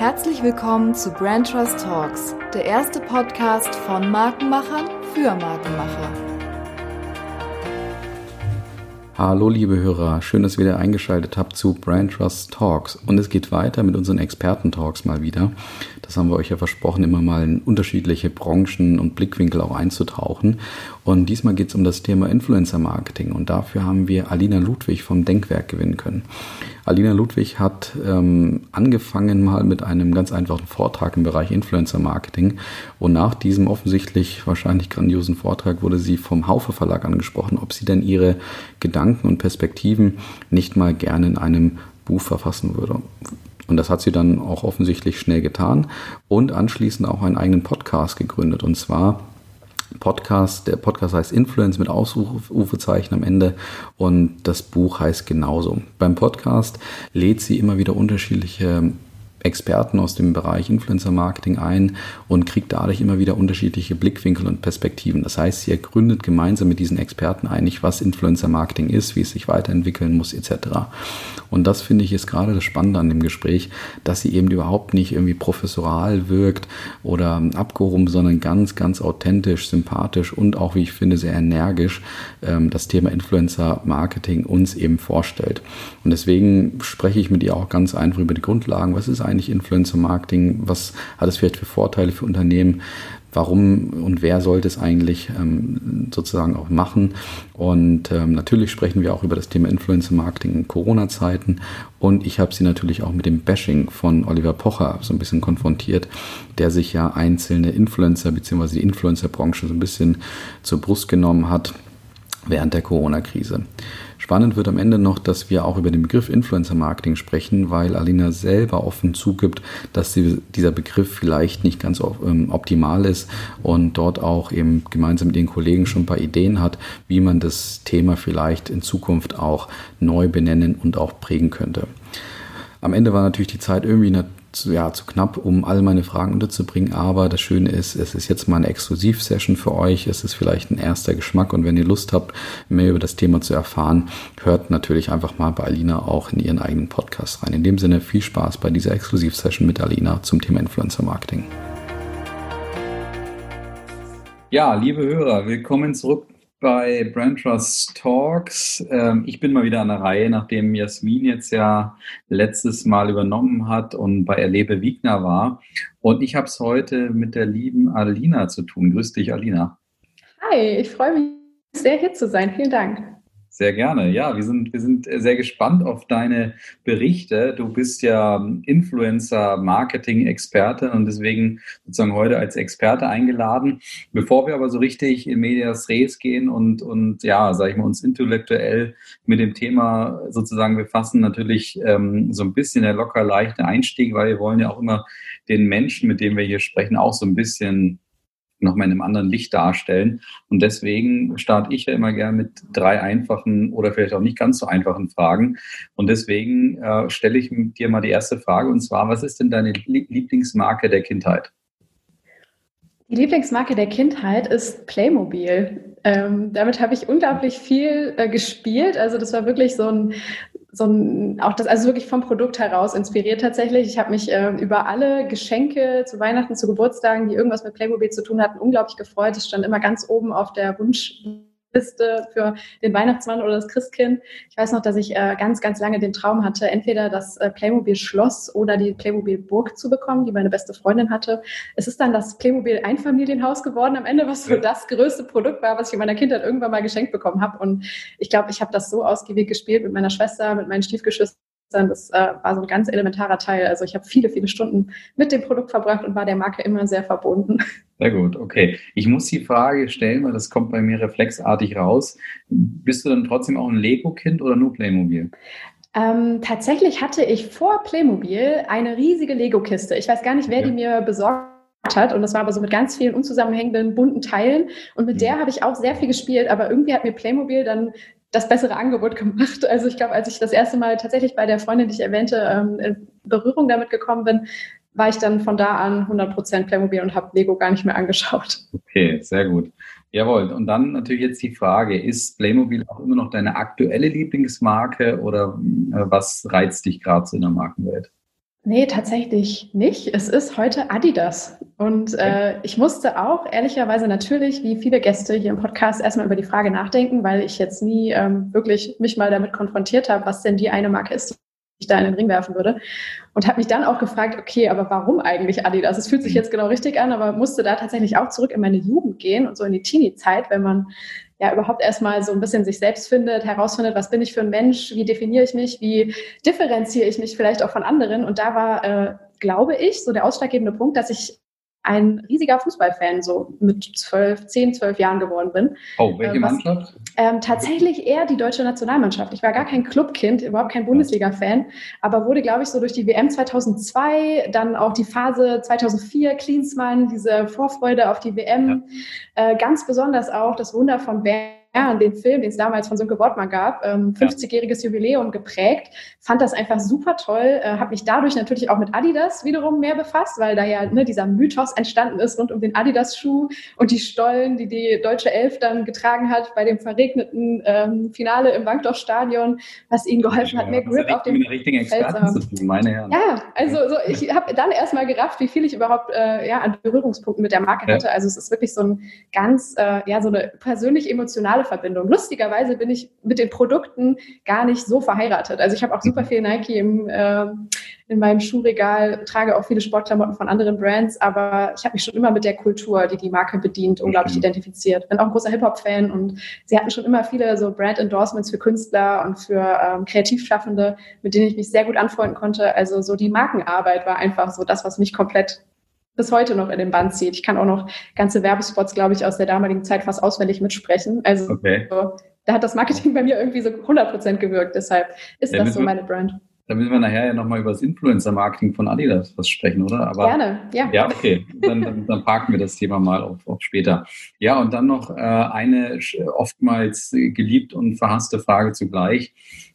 Herzlich willkommen zu Brand Trust Talks, der erste Podcast von Markenmachern für Markenmacher. Hallo liebe Hörer, schön, dass ihr wieder eingeschaltet habt zu Brand Trust Talks. Und es geht weiter mit unseren Experten-Talks mal wieder. Das haben wir euch ja versprochen, immer mal in unterschiedliche Branchen und Blickwinkel auch einzutauchen. Und diesmal geht es um das Thema Influencer-Marketing. Und dafür haben wir Alina Ludwig vom Denkwerk gewinnen können. Alina Ludwig hat ähm, angefangen mal mit einem ganz einfachen Vortrag im Bereich Influencer-Marketing. Und nach diesem offensichtlich wahrscheinlich grandiosen Vortrag wurde sie vom Haufe Verlag angesprochen, ob sie denn ihre Gedanken und Perspektiven nicht mal gerne in einem Buch verfassen würde. Und das hat sie dann auch offensichtlich schnell getan und anschließend auch einen eigenen Podcast gegründet. Und zwar Podcast, der Podcast heißt Influence mit Ausrufezeichen am Ende und das Buch heißt genauso. Beim Podcast lädt sie immer wieder unterschiedliche Experten aus dem Bereich Influencer Marketing ein und kriegt dadurch immer wieder unterschiedliche Blickwinkel und Perspektiven. Das heißt, sie ergründet gemeinsam mit diesen Experten einig, was Influencer Marketing ist, wie es sich weiterentwickeln muss, etc. Und das finde ich ist gerade das Spannende an dem Gespräch, dass sie eben überhaupt nicht irgendwie professoral wirkt oder abgehoben, sondern ganz, ganz authentisch, sympathisch und auch, wie ich finde, sehr energisch ähm, das Thema Influencer Marketing uns eben vorstellt. Und deswegen spreche ich mit ihr auch ganz einfach über die Grundlagen. Was ist eigentlich Influencer Marketing? Was hat es vielleicht für Vorteile für Unternehmen? Warum und wer sollte es eigentlich ähm, sozusagen auch machen? Und ähm, natürlich sprechen wir auch über das Thema Influencer Marketing in Corona-Zeiten. Und ich habe sie natürlich auch mit dem Bashing von Oliver Pocher so ein bisschen konfrontiert, der sich ja einzelne Influencer bzw. die Influencer-Branche so ein bisschen zur Brust genommen hat während der Corona-Krise. Spannend wird am Ende noch, dass wir auch über den Begriff Influencer Marketing sprechen, weil Alina selber offen zugibt, dass sie, dieser Begriff vielleicht nicht ganz ähm, optimal ist und dort auch eben gemeinsam mit ihren Kollegen schon ein paar Ideen hat, wie man das Thema vielleicht in Zukunft auch neu benennen und auch prägen könnte. Am Ende war natürlich die Zeit irgendwie zu, ja, zu knapp, um all meine Fragen unterzubringen. Aber das Schöne ist, es ist jetzt mal eine Exklusivsession für euch. Es ist vielleicht ein erster Geschmack. Und wenn ihr Lust habt, mehr über das Thema zu erfahren, hört natürlich einfach mal bei Alina auch in ihren eigenen Podcast rein. In dem Sinne viel Spaß bei dieser Exklusivsession mit Alina zum Thema Influencer Marketing. Ja, liebe Hörer, willkommen zurück bei Brand Trust Talks. Ähm, ich bin mal wieder an der Reihe, nachdem Jasmin jetzt ja letztes Mal übernommen hat und bei Erlebe Wiegner war. Und ich habe es heute mit der lieben Alina zu tun. Grüß dich, Alina. Hi, ich freue mich sehr hier zu sein. Vielen Dank. Sehr gerne. Ja, wir sind, wir sind sehr gespannt auf deine Berichte. Du bist ja Influencer-Marketing-Experte und deswegen sozusagen heute als Experte eingeladen. Bevor wir aber so richtig in Medias Res gehen und, und ja, sag ich mal, uns intellektuell mit dem Thema sozusagen befassen, natürlich ähm, so ein bisschen der locker leichte Einstieg, weil wir wollen ja auch immer den Menschen, mit dem wir hier sprechen, auch so ein bisschen nochmal in einem anderen Licht darstellen. Und deswegen starte ich ja immer gerne mit drei einfachen oder vielleicht auch nicht ganz so einfachen Fragen. Und deswegen äh, stelle ich dir mal die erste Frage und zwar, was ist denn deine Lieblingsmarke der Kindheit? Die Lieblingsmarke der Kindheit ist Playmobil. Ähm, damit habe ich unglaublich viel äh, gespielt. Also das war wirklich so ein, so ein, auch das, also wirklich vom Produkt heraus inspiriert tatsächlich. Ich habe mich äh, über alle Geschenke zu Weihnachten, zu Geburtstagen, die irgendwas mit Playmobil zu tun hatten, unglaublich gefreut. Es stand immer ganz oben auf der Wunsch Liste für den Weihnachtsmann oder das Christkind. Ich weiß noch, dass ich äh, ganz, ganz lange den Traum hatte, entweder das äh, Playmobil Schloss oder die Playmobil Burg zu bekommen, die meine beste Freundin hatte. Es ist dann das Playmobil Einfamilienhaus geworden am Ende, was so das größte Produkt war, was ich in meiner Kindheit irgendwann mal geschenkt bekommen habe. Und ich glaube, ich habe das so ausgiebig gespielt mit meiner Schwester, mit meinen Stiefgeschwistern das äh, war so ein ganz elementarer Teil. Also ich habe viele, viele Stunden mit dem Produkt verbracht und war der Marke immer sehr verbunden. Sehr gut, okay. Ich muss die Frage stellen, weil das kommt bei mir reflexartig raus. Bist du dann trotzdem auch ein Lego-Kind oder nur Playmobil? Ähm, tatsächlich hatte ich vor Playmobil eine riesige Lego-Kiste. Ich weiß gar nicht, wer okay. die mir besorgt hat. Und das war aber so mit ganz vielen unzusammenhängenden, bunten Teilen. Und mit mhm. der habe ich auch sehr viel gespielt. Aber irgendwie hat mir Playmobil dann das bessere Angebot gemacht. Also ich glaube, als ich das erste Mal tatsächlich bei der Freundin, die ich erwähnte, ähm, in Berührung damit gekommen bin, war ich dann von da an 100% Playmobil und habe Lego gar nicht mehr angeschaut. Okay, sehr gut. Jawohl, und dann natürlich jetzt die Frage, ist Playmobil auch immer noch deine aktuelle Lieblingsmarke oder äh, was reizt dich gerade so in der Markenwelt? Nee, tatsächlich nicht. Es ist heute Adidas. Und äh, ich musste auch ehrlicherweise natürlich, wie viele Gäste hier im Podcast, erstmal über die Frage nachdenken, weil ich jetzt nie ähm, wirklich mich mal damit konfrontiert habe, was denn die eine Marke ist, die ich da in den Ring werfen würde. Und habe mich dann auch gefragt, okay, aber warum eigentlich Adidas? Es fühlt sich mhm. jetzt genau richtig an, aber musste da tatsächlich auch zurück in meine Jugend gehen und so in die Teenie-Zeit, wenn man ja überhaupt erstmal so ein bisschen sich selbst findet, herausfindet, was bin ich für ein Mensch, wie definiere ich mich, wie differenziere ich mich vielleicht auch von anderen. Und da war, äh, glaube ich, so der ausschlaggebende Punkt, dass ich ein riesiger Fußballfan so mit zwölf, zehn, zwölf Jahren geworden bin. Oh, welche ähm, was, Mannschaft? Ähm, tatsächlich eher die deutsche Nationalmannschaft. Ich war gar kein Clubkind, überhaupt kein Bundesliga-Fan, aber wurde, glaube ich, so durch die WM 2002, dann auch die Phase 2004, Klinsmann, diese Vorfreude auf die WM, ja. äh, ganz besonders auch das Wunder von Bern ja, den Film, den es damals von Sönke Wortmann gab, ähm, 50-jähriges Jubiläum geprägt. Fand das einfach super toll. Äh, Habe mich dadurch natürlich auch mit Adidas wiederum mehr befasst, weil da ja ne, dieser Mythos entstanden ist rund um den Adidas-Schuh und die Stollen, die die deutsche Elf dann getragen hat bei dem verregneten ähm, Finale im Bankdorf-Stadion, was ihnen geholfen ja, hat, mehr Grip auf dem Feld zu haben. Meine Herren. Ja, also so, ich habe dann erstmal gerafft, wie viel ich überhaupt äh, ja, an Berührungspunkten mit der Marke ja. hatte. Also es ist wirklich so ein ganz, äh, ja, so eine persönlich emotionale emotionale Verbindung. Lustigerweise bin ich mit den Produkten gar nicht so verheiratet. Also ich habe auch super mhm. viel Nike im, äh, in meinem Schuhregal, trage auch viele Sportklamotten von anderen Brands, aber ich habe mich schon immer mit der Kultur, die die Marke bedient, unglaublich mhm. identifiziert. Bin auch ein großer Hip-Hop-Fan und sie hatten schon immer viele so Brand-Endorsements für Künstler und für ähm, Kreativschaffende, mit denen ich mich sehr gut anfreunden konnte. Also so die Markenarbeit war einfach so das, was mich komplett bis heute noch in den Band zieht. Ich kann auch noch ganze Werbespots, glaube ich, aus der damaligen Zeit fast auswendig mitsprechen. Also okay. so, da hat das Marketing bei mir irgendwie so 100% gewirkt. Deshalb ist ja, das so meine Brand. Da müssen wir nachher ja nochmal über das Influencer-Marketing von Adidas was sprechen, oder? Aber, Gerne, ja. Ja, okay. Dann, dann, dann, parken wir das Thema mal auf, auf später. Ja, und dann noch äh, eine oftmals geliebt und verhasste Frage zugleich.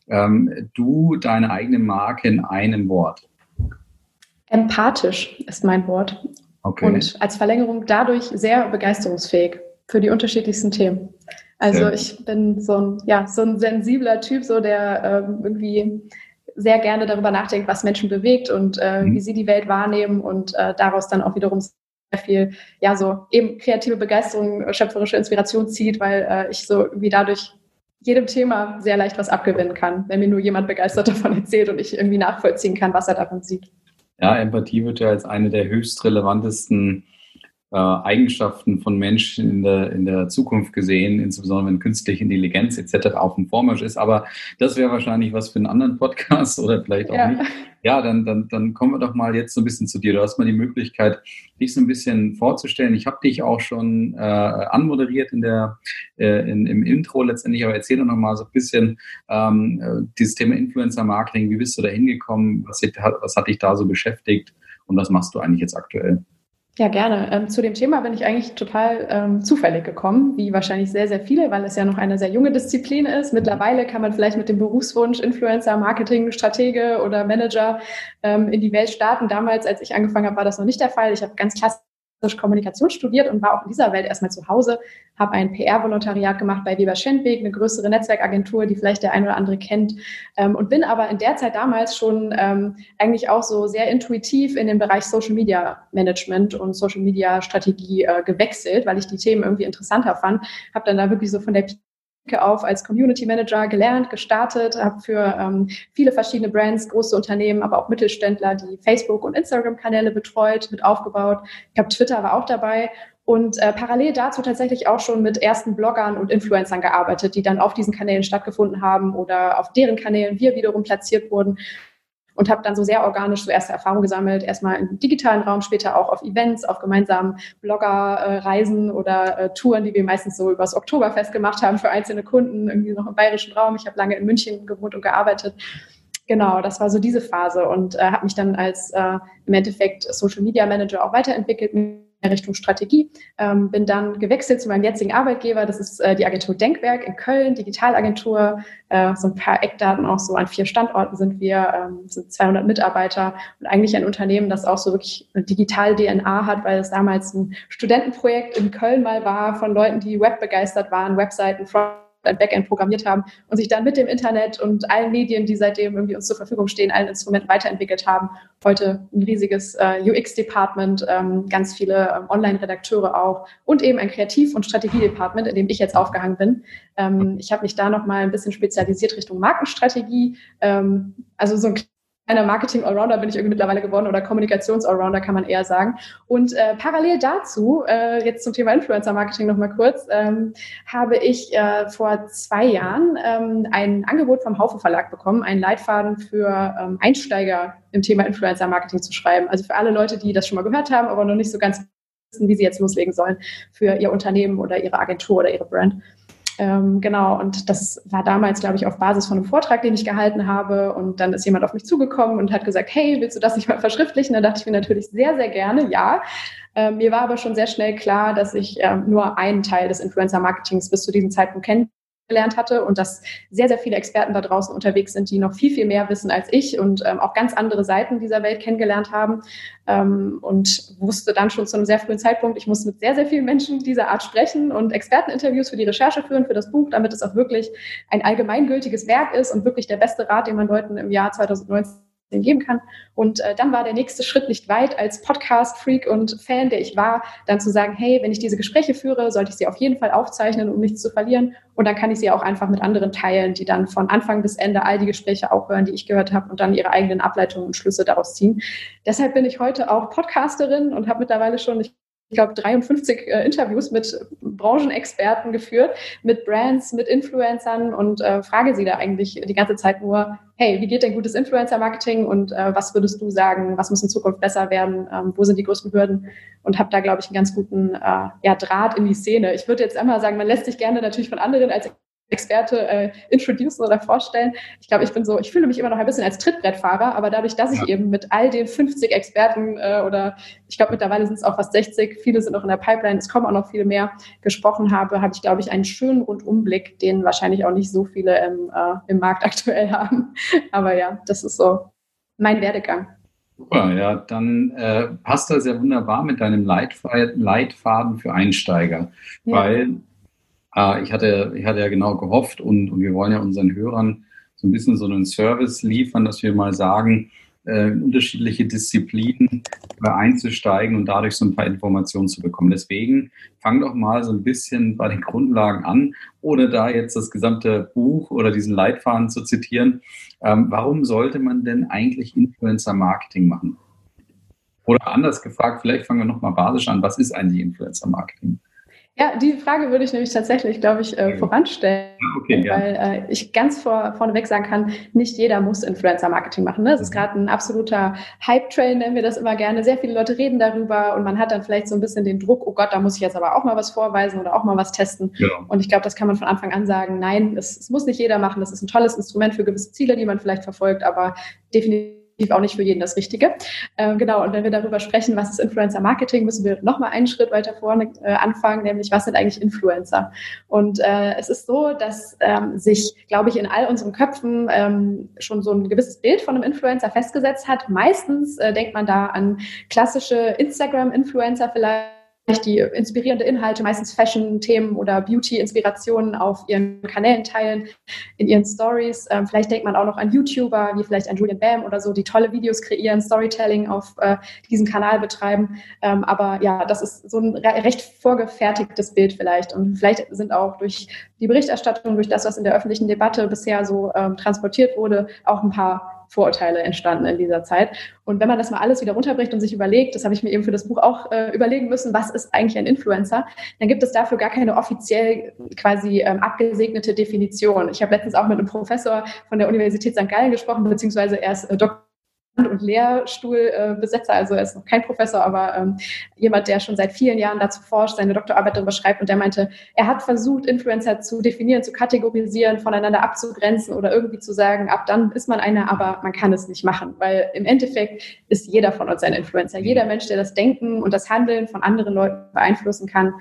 Ähm, du, deine eigene Marke in einem Wort. Empathisch ist mein Wort. Okay. Und als Verlängerung dadurch sehr begeisterungsfähig für die unterschiedlichsten Themen. Also ich bin so ein, ja, so ein sensibler Typ, so der ähm, irgendwie sehr gerne darüber nachdenkt, was Menschen bewegt und äh, mhm. wie sie die Welt wahrnehmen und äh, daraus dann auch wiederum sehr viel, ja, so eben kreative Begeisterung, schöpferische Inspiration zieht, weil äh, ich so irgendwie dadurch jedem Thema sehr leicht was abgewinnen kann, wenn mir nur jemand begeistert davon erzählt und ich irgendwie nachvollziehen kann, was er davon sieht. Ja, Empathie wird ja als eine der höchst relevantesten äh, Eigenschaften von Menschen in der, in der Zukunft gesehen, insbesondere wenn künstliche Intelligenz etc. auf dem Vormarsch ist. Aber das wäre wahrscheinlich was für einen anderen Podcast oder vielleicht auch ja. nicht. Ja, dann, dann, dann kommen wir doch mal jetzt so ein bisschen zu dir. Du hast mal die Möglichkeit, dich so ein bisschen vorzustellen. Ich habe dich auch schon äh, anmoderiert in der, äh, in, im Intro letztendlich, aber erzähl doch noch mal so ein bisschen ähm, äh, dieses Thema Influencer-Marketing. Wie bist du da hingekommen? Was, was hat dich da so beschäftigt? Und was machst du eigentlich jetzt aktuell? Ja, gerne. Ähm, zu dem Thema bin ich eigentlich total ähm, zufällig gekommen, wie wahrscheinlich sehr, sehr viele, weil es ja noch eine sehr junge Disziplin ist. Mittlerweile kann man vielleicht mit dem Berufswunsch Influencer, Marketing, Stratege oder Manager ähm, in die Welt starten. Damals, als ich angefangen habe, war das noch nicht der Fall. Ich habe ganz klassisch Kommunikation studiert und war auch in dieser Welt erstmal zu Hause, habe ein PR-Volontariat gemacht bei Weber Schendweg, eine größere Netzwerkagentur, die vielleicht der ein oder andere kennt, ähm, und bin aber in der Zeit damals schon ähm, eigentlich auch so sehr intuitiv in den Bereich Social Media Management und Social Media Strategie äh, gewechselt, weil ich die Themen irgendwie interessanter fand, habe dann da wirklich so von der auf als Community Manager gelernt, gestartet, habe für ähm, viele verschiedene Brands, große Unternehmen, aber auch Mittelständler die Facebook- und Instagram-Kanäle betreut, mit aufgebaut. Ich glaube, Twitter war auch dabei und äh, parallel dazu tatsächlich auch schon mit ersten Bloggern und Influencern gearbeitet, die dann auf diesen Kanälen stattgefunden haben oder auf deren Kanälen wir wiederum platziert wurden und habe dann so sehr organisch so erste Erfahrungen gesammelt, erstmal im digitalen Raum, später auch auf Events, auf gemeinsamen Bloggerreisen oder äh, Touren, die wir meistens so übers Oktoberfest gemacht haben für einzelne Kunden, irgendwie noch im bayerischen Raum. Ich habe lange in München gewohnt und gearbeitet. Genau, das war so diese Phase und äh, habe mich dann als äh, im Endeffekt Social Media Manager auch weiterentwickelt Richtung Strategie. Ähm, bin dann gewechselt zu meinem jetzigen Arbeitgeber. Das ist äh, die Agentur Denkwerk in Köln, Digitalagentur. Äh, so ein paar Eckdaten auch so an vier Standorten sind wir, ähm, sind 200 Mitarbeiter und eigentlich ein Unternehmen, das auch so wirklich eine Digital-DNA hat, weil es damals ein Studentenprojekt in Köln mal war von Leuten, die webbegeistert waren, Webseiten, ein Backend programmiert haben und sich dann mit dem Internet und allen Medien, die seitdem irgendwie uns zur Verfügung stehen, allen Instrumenten weiterentwickelt haben. Heute ein riesiges äh, UX-Department, ähm, ganz viele ähm, Online-Redakteure auch und eben ein Kreativ- und Strategie-Department, in dem ich jetzt aufgehangen bin. Ähm, ich habe mich da noch mal ein bisschen spezialisiert Richtung Markenstrategie. Ähm, also so ein einer Marketing-Allrounder bin ich irgendwie mittlerweile geworden oder Kommunikations-Allrounder kann man eher sagen. Und äh, parallel dazu, äh, jetzt zum Thema Influencer-Marketing nochmal kurz, ähm, habe ich äh, vor zwei Jahren ähm, ein Angebot vom Haufe Verlag bekommen, einen Leitfaden für ähm, Einsteiger im Thema Influencer-Marketing zu schreiben. Also für alle Leute, die das schon mal gehört haben, aber noch nicht so ganz wissen, wie sie jetzt loslegen sollen für ihr Unternehmen oder ihre Agentur oder ihre Brand. Ähm, genau, und das war damals, glaube ich, auf Basis von einem Vortrag, den ich gehalten habe. Und dann ist jemand auf mich zugekommen und hat gesagt, hey, willst du das nicht mal verschriftlichen? Da dachte ich mir natürlich sehr, sehr gerne, ja. Ähm, mir war aber schon sehr schnell klar, dass ich ähm, nur einen Teil des Influencer-Marketings bis zu diesem Zeitpunkt kenne gelernt hatte und dass sehr, sehr viele Experten da draußen unterwegs sind, die noch viel, viel mehr wissen als ich und ähm, auch ganz andere Seiten dieser Welt kennengelernt haben ähm, und wusste dann schon zu einem sehr frühen Zeitpunkt, ich muss mit sehr, sehr vielen Menschen dieser Art sprechen und Experteninterviews für die Recherche führen, für das Buch, damit es auch wirklich ein allgemeingültiges Werk ist und wirklich der beste Rat, den man Leuten im Jahr 2019 geben kann. Und äh, dann war der nächste Schritt nicht weit, als Podcast-Freak und Fan, der ich war, dann zu sagen, hey, wenn ich diese Gespräche führe, sollte ich sie auf jeden Fall aufzeichnen, um nichts zu verlieren. Und dann kann ich sie auch einfach mit anderen teilen, die dann von Anfang bis Ende all die Gespräche auch hören, die ich gehört habe und dann ihre eigenen Ableitungen und Schlüsse daraus ziehen. Deshalb bin ich heute auch Podcasterin und habe mittlerweile schon, ich ich glaube, 53 äh, Interviews mit Branchenexperten geführt, mit Brands, mit Influencern und äh, frage sie da eigentlich die ganze Zeit nur, hey, wie geht denn gutes Influencer-Marketing und äh, was würdest du sagen, was muss in Zukunft besser werden, ähm, wo sind die größten Hürden und habe da, glaube ich, einen ganz guten äh, ja, Draht in die Szene. Ich würde jetzt einmal sagen, man lässt sich gerne natürlich von anderen als Experte äh, introducen oder vorstellen. Ich glaube, ich bin so, ich fühle mich immer noch ein bisschen als Trittbrettfahrer, aber dadurch, dass ich ja. eben mit all den 50 Experten äh, oder ich glaube mittlerweile sind es auch fast 60, viele sind noch in der Pipeline, es kommen auch noch viele mehr, gesprochen habe, habe ich, glaube ich, einen schönen Rundumblick, den wahrscheinlich auch nicht so viele im, äh, im Markt aktuell haben. Aber ja, das ist so mein Werdegang. Super, ja, dann äh, passt das ja wunderbar mit deinem Leitfaden für Einsteiger, ja. weil äh, ich, hatte, ich hatte ja genau gehofft und, und wir wollen ja unseren Hörern so ein bisschen so einen Service liefern, dass wir mal sagen, äh, unterschiedliche Disziplinen einzusteigen und dadurch so ein paar Informationen zu bekommen. Deswegen fang doch mal so ein bisschen bei den Grundlagen an, ohne da jetzt das gesamte Buch oder diesen Leitfaden zu zitieren. Ähm, warum sollte man denn eigentlich Influencer-Marketing machen? Oder anders gefragt, vielleicht fangen wir nochmal basisch an, was ist eigentlich Influencer-Marketing? Ja, die Frage würde ich nämlich tatsächlich, glaube ich, äh, voranstellen, okay, weil äh, ich ganz vor, vorneweg sagen kann, nicht jeder muss Influencer-Marketing machen. Ne? Das ist mhm. gerade ein absoluter Hype-Train, nennen wir das immer gerne. Sehr viele Leute reden darüber und man hat dann vielleicht so ein bisschen den Druck, oh Gott, da muss ich jetzt aber auch mal was vorweisen oder auch mal was testen. Ja. Und ich glaube, das kann man von Anfang an sagen, nein, es, es muss nicht jeder machen. Das ist ein tolles Instrument für gewisse Ziele, die man vielleicht verfolgt, aber definitiv auch nicht für jeden das Richtige. Ähm, genau, und wenn wir darüber sprechen, was ist Influencer Marketing, müssen wir nochmal einen Schritt weiter vorne äh, anfangen, nämlich was sind eigentlich Influencer? Und äh, es ist so, dass ähm, sich, glaube ich, in all unseren Köpfen ähm, schon so ein gewisses Bild von einem Influencer festgesetzt hat. Meistens äh, denkt man da an klassische Instagram-Influencer vielleicht die inspirierende Inhalte, meistens Fashion-Themen oder Beauty-Inspirationen auf ihren Kanälen teilen, in ihren Stories. Ähm, vielleicht denkt man auch noch an YouTuber, wie vielleicht ein Julian Bam oder so, die tolle Videos kreieren, Storytelling auf äh, diesem Kanal betreiben. Ähm, aber ja, das ist so ein recht vorgefertigtes Bild vielleicht. Und vielleicht sind auch durch die Berichterstattung, durch das, was in der öffentlichen Debatte bisher so ähm, transportiert wurde, auch ein paar Vorurteile entstanden in dieser Zeit. Und wenn man das mal alles wieder runterbricht und sich überlegt, das habe ich mir eben für das Buch auch äh, überlegen müssen, was ist eigentlich ein Influencer, dann gibt es dafür gar keine offiziell quasi ähm, abgesegnete Definition. Ich habe letztens auch mit einem Professor von der Universität St. Gallen gesprochen, beziehungsweise er ist äh, Doktor und Lehrstuhlbesetzer, also er ist noch kein Professor, aber ähm, jemand, der schon seit vielen Jahren dazu forscht, seine Doktorarbeit darüber schreibt und der meinte, er hat versucht, Influencer zu definieren, zu kategorisieren, voneinander abzugrenzen oder irgendwie zu sagen, ab dann ist man einer, aber man kann es nicht machen, weil im Endeffekt ist jeder von uns ein Influencer. Jeder Mensch, der das Denken und das Handeln von anderen Leuten beeinflussen kann,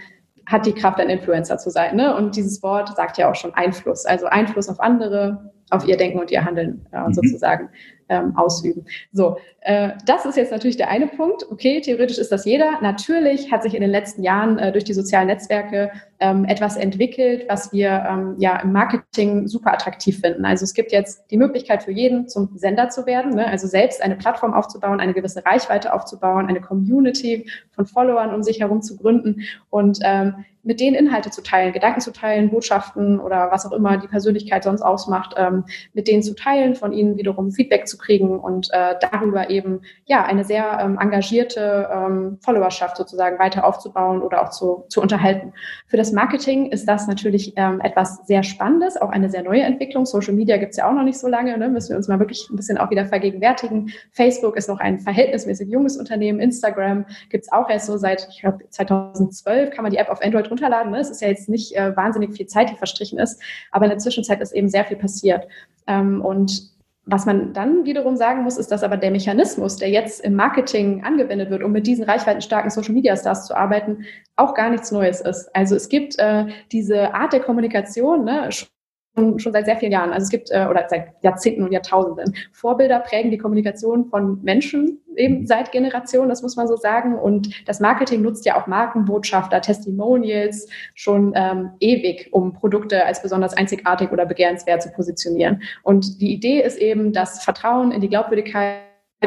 hat die Kraft, ein Influencer zu sein. Ne? Und dieses Wort sagt ja auch schon Einfluss, also Einfluss auf andere, auf ihr Denken und ihr Handeln äh, mhm. sozusagen. Ähm, ausüben. So, äh, das ist jetzt natürlich der eine Punkt. Okay, theoretisch ist das jeder. Natürlich hat sich in den letzten Jahren äh, durch die sozialen Netzwerke ähm, etwas entwickelt, was wir ähm, ja im Marketing super attraktiv finden. Also es gibt jetzt die Möglichkeit für jeden, zum Sender zu werden, ne? also selbst eine Plattform aufzubauen, eine gewisse Reichweite aufzubauen, eine Community von Followern um sich herum zu gründen und ähm, mit denen Inhalte zu teilen, Gedanken zu teilen, Botschaften oder was auch immer die Persönlichkeit sonst ausmacht, ähm, mit denen zu teilen, von ihnen wiederum Feedback zu kriegen und äh, darüber eben ja eine sehr ähm, engagierte ähm, Followerschaft sozusagen weiter aufzubauen oder auch zu, zu unterhalten. Für das Marketing ist das natürlich ähm, etwas sehr Spannendes, auch eine sehr neue Entwicklung. Social Media gibt es ja auch noch nicht so lange, ne? müssen wir uns mal wirklich ein bisschen auch wieder vergegenwärtigen. Facebook ist noch ein verhältnismäßig junges Unternehmen, Instagram gibt es auch erst so seit, ich glaube, 2012 kann man die App auf Android runterladen. Es ist ja jetzt nicht äh, wahnsinnig viel Zeit, die verstrichen ist, aber in der Zwischenzeit ist eben sehr viel passiert. Ähm, und was man dann wiederum sagen muss, ist, dass aber der Mechanismus, der jetzt im Marketing angewendet wird, um mit diesen reichweitenstarken Social Media Stars zu arbeiten, auch gar nichts Neues ist. Also es gibt äh, diese Art der Kommunikation, ne, schon, schon seit sehr vielen Jahren. Also es gibt, äh, oder seit Jahrzehnten und Jahrtausenden. Vorbilder prägen die Kommunikation von Menschen eben mhm. seit Generationen, das muss man so sagen. Und das Marketing nutzt ja auch Markenbotschafter, Testimonials schon ähm, ewig, um Produkte als besonders einzigartig oder begehrenswert zu positionieren. Und die Idee ist eben, das Vertrauen in die Glaubwürdigkeit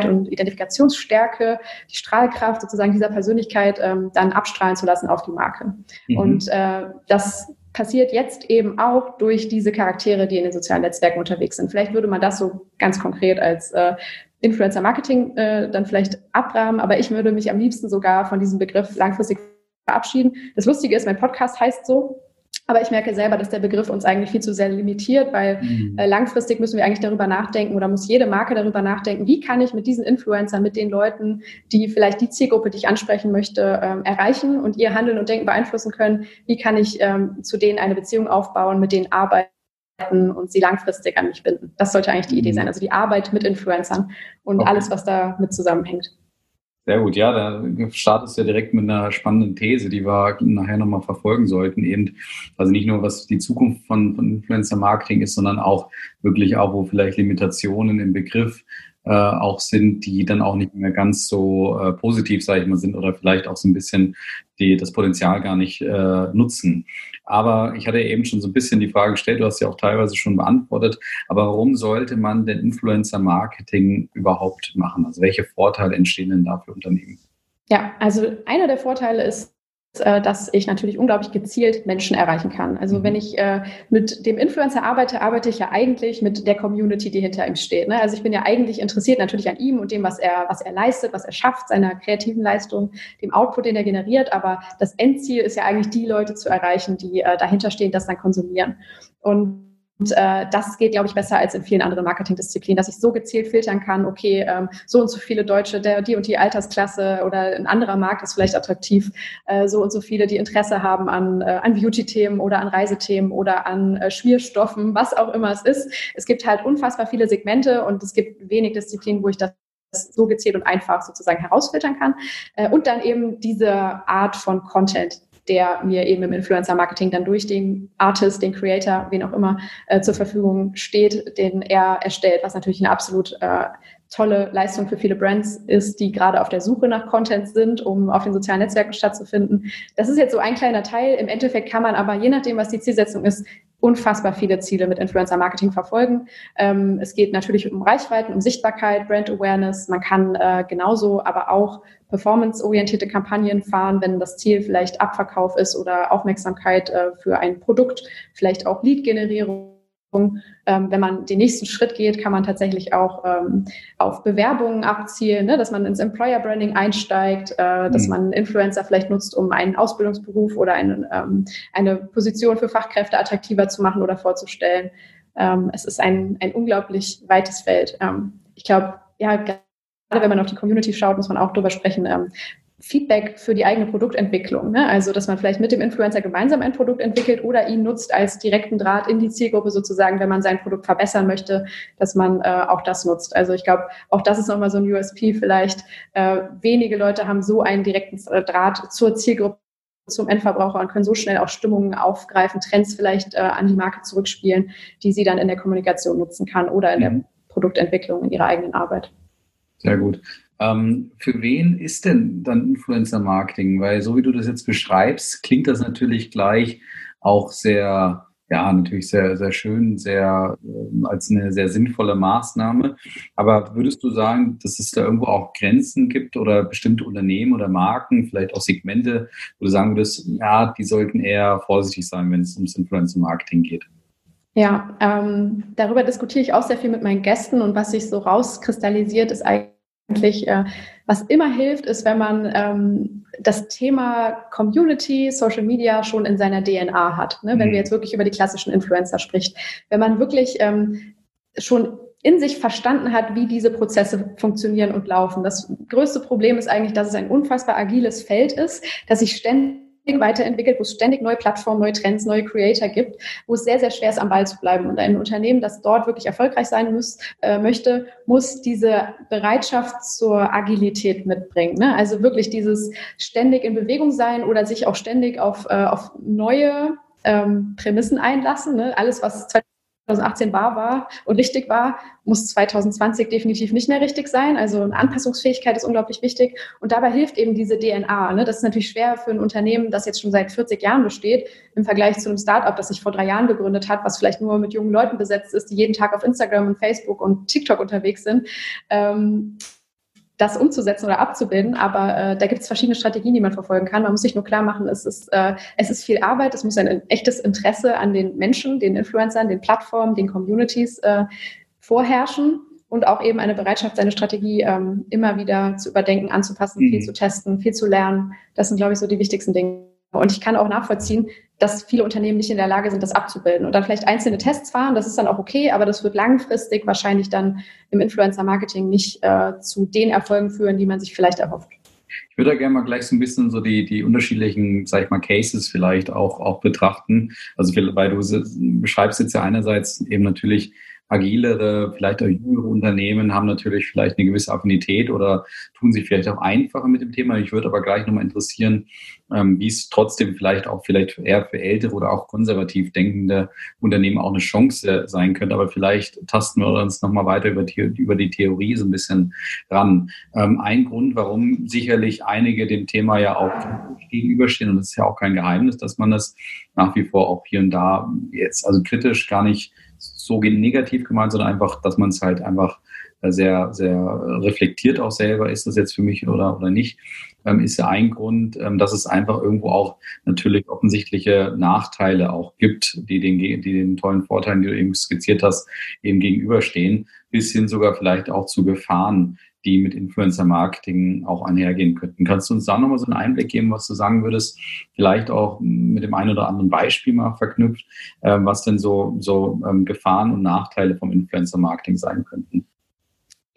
und Identifikationsstärke, die Strahlkraft sozusagen dieser Persönlichkeit ähm, dann abstrahlen zu lassen auf die Marke. Mhm. Und äh, das passiert jetzt eben auch durch diese Charaktere, die in den sozialen Netzwerken unterwegs sind. Vielleicht würde man das so ganz konkret als äh, Influencer Marketing äh, dann vielleicht abrahmen, aber ich würde mich am liebsten sogar von diesem Begriff langfristig verabschieden. Das Lustige ist, mein Podcast heißt so, aber ich merke selber, dass der Begriff uns eigentlich viel zu sehr limitiert, weil mhm. äh, langfristig müssen wir eigentlich darüber nachdenken oder muss jede Marke darüber nachdenken, wie kann ich mit diesen Influencern, mit den Leuten, die vielleicht die Zielgruppe, die ich ansprechen möchte, ähm, erreichen und ihr Handeln und Denken beeinflussen können, wie kann ich ähm, zu denen eine Beziehung aufbauen, mit denen arbeiten und sie langfristig an mich binden. Das sollte eigentlich die Idee mhm. sein, also die Arbeit mit Influencern und okay. alles, was da mit zusammenhängt. Sehr gut, ja, da startest du ja direkt mit einer spannenden These, die wir nachher nochmal verfolgen sollten. Eben, also nicht nur, was die Zukunft von, von Influencer-Marketing ist, sondern auch wirklich auch, wo vielleicht Limitationen im Begriff äh, auch sind, die dann auch nicht mehr ganz so äh, positiv, sage ich mal, sind oder vielleicht auch so ein bisschen die das Potenzial gar nicht äh, nutzen. Aber ich hatte eben schon so ein bisschen die Frage gestellt, du hast ja auch teilweise schon beantwortet, aber warum sollte man denn Influencer-Marketing überhaupt machen? Also welche Vorteile entstehen denn da für Unternehmen? Ja, also einer der Vorteile ist, dass ich natürlich unglaublich gezielt Menschen erreichen kann. Also mhm. wenn ich äh, mit dem Influencer arbeite, arbeite ich ja eigentlich mit der Community, die hinter ihm steht. Ne? Also ich bin ja eigentlich interessiert natürlich an ihm und dem, was er, was er leistet, was er schafft, seiner kreativen Leistung, dem Output, den er generiert. Aber das Endziel ist ja eigentlich die Leute zu erreichen, die äh, dahinter stehen, das dann konsumieren. Und und äh, das geht, glaube ich, besser als in vielen anderen Marketingdisziplinen, dass ich so gezielt filtern kann, okay, ähm, so und so viele Deutsche, der, die und die Altersklasse oder ein anderer Markt ist vielleicht attraktiv, äh, so und so viele, die Interesse haben an, äh, an Beauty-Themen oder an Reisethemen oder an äh, Schmierstoffen, was auch immer es ist. Es gibt halt unfassbar viele Segmente und es gibt wenig Disziplinen, wo ich das so gezielt und einfach sozusagen herausfiltern kann. Äh, und dann eben diese Art von Content, der mir eben im Influencer-Marketing dann durch den Artist, den Creator, wen auch immer, äh, zur Verfügung steht, den er erstellt, was natürlich eine absolut äh, tolle Leistung für viele Brands ist, die gerade auf der Suche nach Content sind, um auf den sozialen Netzwerken stattzufinden. Das ist jetzt so ein kleiner Teil. Im Endeffekt kann man aber, je nachdem, was die Zielsetzung ist, unfassbar viele Ziele mit Influencer-Marketing verfolgen. Ähm, es geht natürlich um Reichweiten, um Sichtbarkeit, Brand Awareness. Man kann äh, genauso aber auch performance-orientierte Kampagnen fahren, wenn das Ziel vielleicht Abverkauf ist oder Aufmerksamkeit äh, für ein Produkt, vielleicht auch Lead-Generierung. Ähm, wenn man den nächsten Schritt geht, kann man tatsächlich auch ähm, auf Bewerbungen abzielen, ne, dass man ins Employer Branding einsteigt, äh, dass mhm. man Influencer vielleicht nutzt, um einen Ausbildungsberuf oder eine, ähm, eine Position für Fachkräfte attraktiver zu machen oder vorzustellen. Ähm, es ist ein, ein unglaublich weites Feld. Ähm, ich glaube, ja, gerade wenn man auf die Community schaut, muss man auch darüber sprechen, ähm, Feedback für die eigene Produktentwicklung. Ne? Also, dass man vielleicht mit dem Influencer gemeinsam ein Produkt entwickelt oder ihn nutzt als direkten Draht in die Zielgruppe sozusagen, wenn man sein Produkt verbessern möchte, dass man äh, auch das nutzt. Also, ich glaube, auch das ist nochmal so ein USP vielleicht. Äh, wenige Leute haben so einen direkten äh, Draht zur Zielgruppe zum Endverbraucher und können so schnell auch Stimmungen aufgreifen, Trends vielleicht äh, an die Marke zurückspielen, die sie dann in der Kommunikation nutzen kann oder in mhm. der Produktentwicklung in ihrer eigenen Arbeit. Sehr gut. Ähm, für wen ist denn dann Influencer-Marketing? Weil so wie du das jetzt beschreibst, klingt das natürlich gleich auch sehr, ja, natürlich sehr, sehr schön, sehr äh, als eine sehr sinnvolle Maßnahme. Aber würdest du sagen, dass es da irgendwo auch Grenzen gibt oder bestimmte Unternehmen oder Marken, vielleicht auch Segmente, wo du sagen würdest, ja, die sollten eher vorsichtig sein, wenn es ums Influencer-Marketing geht? Ja, ähm, darüber diskutiere ich auch sehr viel mit meinen Gästen und was sich so rauskristallisiert, ist eigentlich äh, was immer hilft, ist, wenn man ähm, das Thema Community, Social Media schon in seiner DNA hat. Ne? Wenn mhm. wir jetzt wirklich über die klassischen Influencer spricht. Wenn man wirklich ähm, schon in sich verstanden hat, wie diese Prozesse funktionieren und laufen. Das größte Problem ist eigentlich, dass es ein unfassbar agiles Feld ist, dass sich ständig weiterentwickelt, wo es ständig neue Plattformen, neue Trends, neue Creator gibt, wo es sehr, sehr schwer ist, am Ball zu bleiben. Und ein Unternehmen, das dort wirklich erfolgreich sein muss, äh, möchte, muss diese Bereitschaft zur Agilität mitbringen. Ne? Also wirklich dieses ständig in Bewegung sein oder sich auch ständig auf, äh, auf neue ähm, Prämissen einlassen. Ne? Alles, was 2018 wahr war und richtig war, muss 2020 definitiv nicht mehr richtig sein. Also eine Anpassungsfähigkeit ist unglaublich wichtig. Und dabei hilft eben diese DNA. Ne? Das ist natürlich schwer für ein Unternehmen, das jetzt schon seit 40 Jahren besteht, im Vergleich zu einem Startup, das sich vor drei Jahren gegründet hat, was vielleicht nur mit jungen Leuten besetzt ist, die jeden Tag auf Instagram und Facebook und TikTok unterwegs sind. Ähm, das umzusetzen oder abzubilden. Aber äh, da gibt es verschiedene Strategien, die man verfolgen kann. Man muss sich nur klar machen, es ist, äh, es ist viel Arbeit, es muss ein echtes Interesse an den Menschen, den Influencern, den Plattformen, den Communities äh, vorherrschen und auch eben eine Bereitschaft, seine Strategie ähm, immer wieder zu überdenken, anzupassen, mhm. viel zu testen, viel zu lernen. Das sind, glaube ich, so die wichtigsten Dinge. Und ich kann auch nachvollziehen, dass viele Unternehmen nicht in der Lage sind, das abzubilden und dann vielleicht einzelne Tests fahren. Das ist dann auch okay, aber das wird langfristig wahrscheinlich dann im Influencer-Marketing nicht äh, zu den Erfolgen führen, die man sich vielleicht erhofft. Ich würde da gerne mal gleich so ein bisschen so die, die unterschiedlichen, sag ich mal, Cases vielleicht auch, auch betrachten. Also, weil du beschreibst jetzt ja einerseits eben natürlich agilere, vielleicht auch jüngere Unternehmen haben natürlich vielleicht eine gewisse Affinität oder tun sich vielleicht auch einfacher mit dem Thema. Ich würde aber gleich nochmal interessieren, ähm, wie es trotzdem vielleicht auch vielleicht eher für ältere oder auch konservativ denkende Unternehmen auch eine Chance sein könnte. Aber vielleicht tasten wir uns nochmal weiter über die, über die Theorie so ein bisschen ran. Ähm, ein Grund, warum sicherlich einige dem Thema ja auch gegenüberstehen, und das ist ja auch kein Geheimnis, dass man das nach wie vor auch hier und da jetzt also kritisch gar nicht so negativ gemeint, sondern einfach, dass man es halt einfach äh, sehr, sehr reflektiert auch selber, ist das jetzt für mich oder, oder nicht, ähm, ist ja ein Grund, ähm, dass es einfach irgendwo auch natürlich offensichtliche Nachteile auch gibt, die den, die den tollen Vorteilen, die du eben skizziert hast, eben gegenüberstehen, bis hin sogar vielleicht auch zu Gefahren, die mit Influencer-Marketing auch einhergehen könnten. Kannst du uns da nochmal so einen Einblick geben, was du sagen würdest, vielleicht auch mit dem einen oder anderen Beispiel mal verknüpft, äh, was denn so, so ähm, Gefahren und Nachteile vom Influencer-Marketing sein könnten?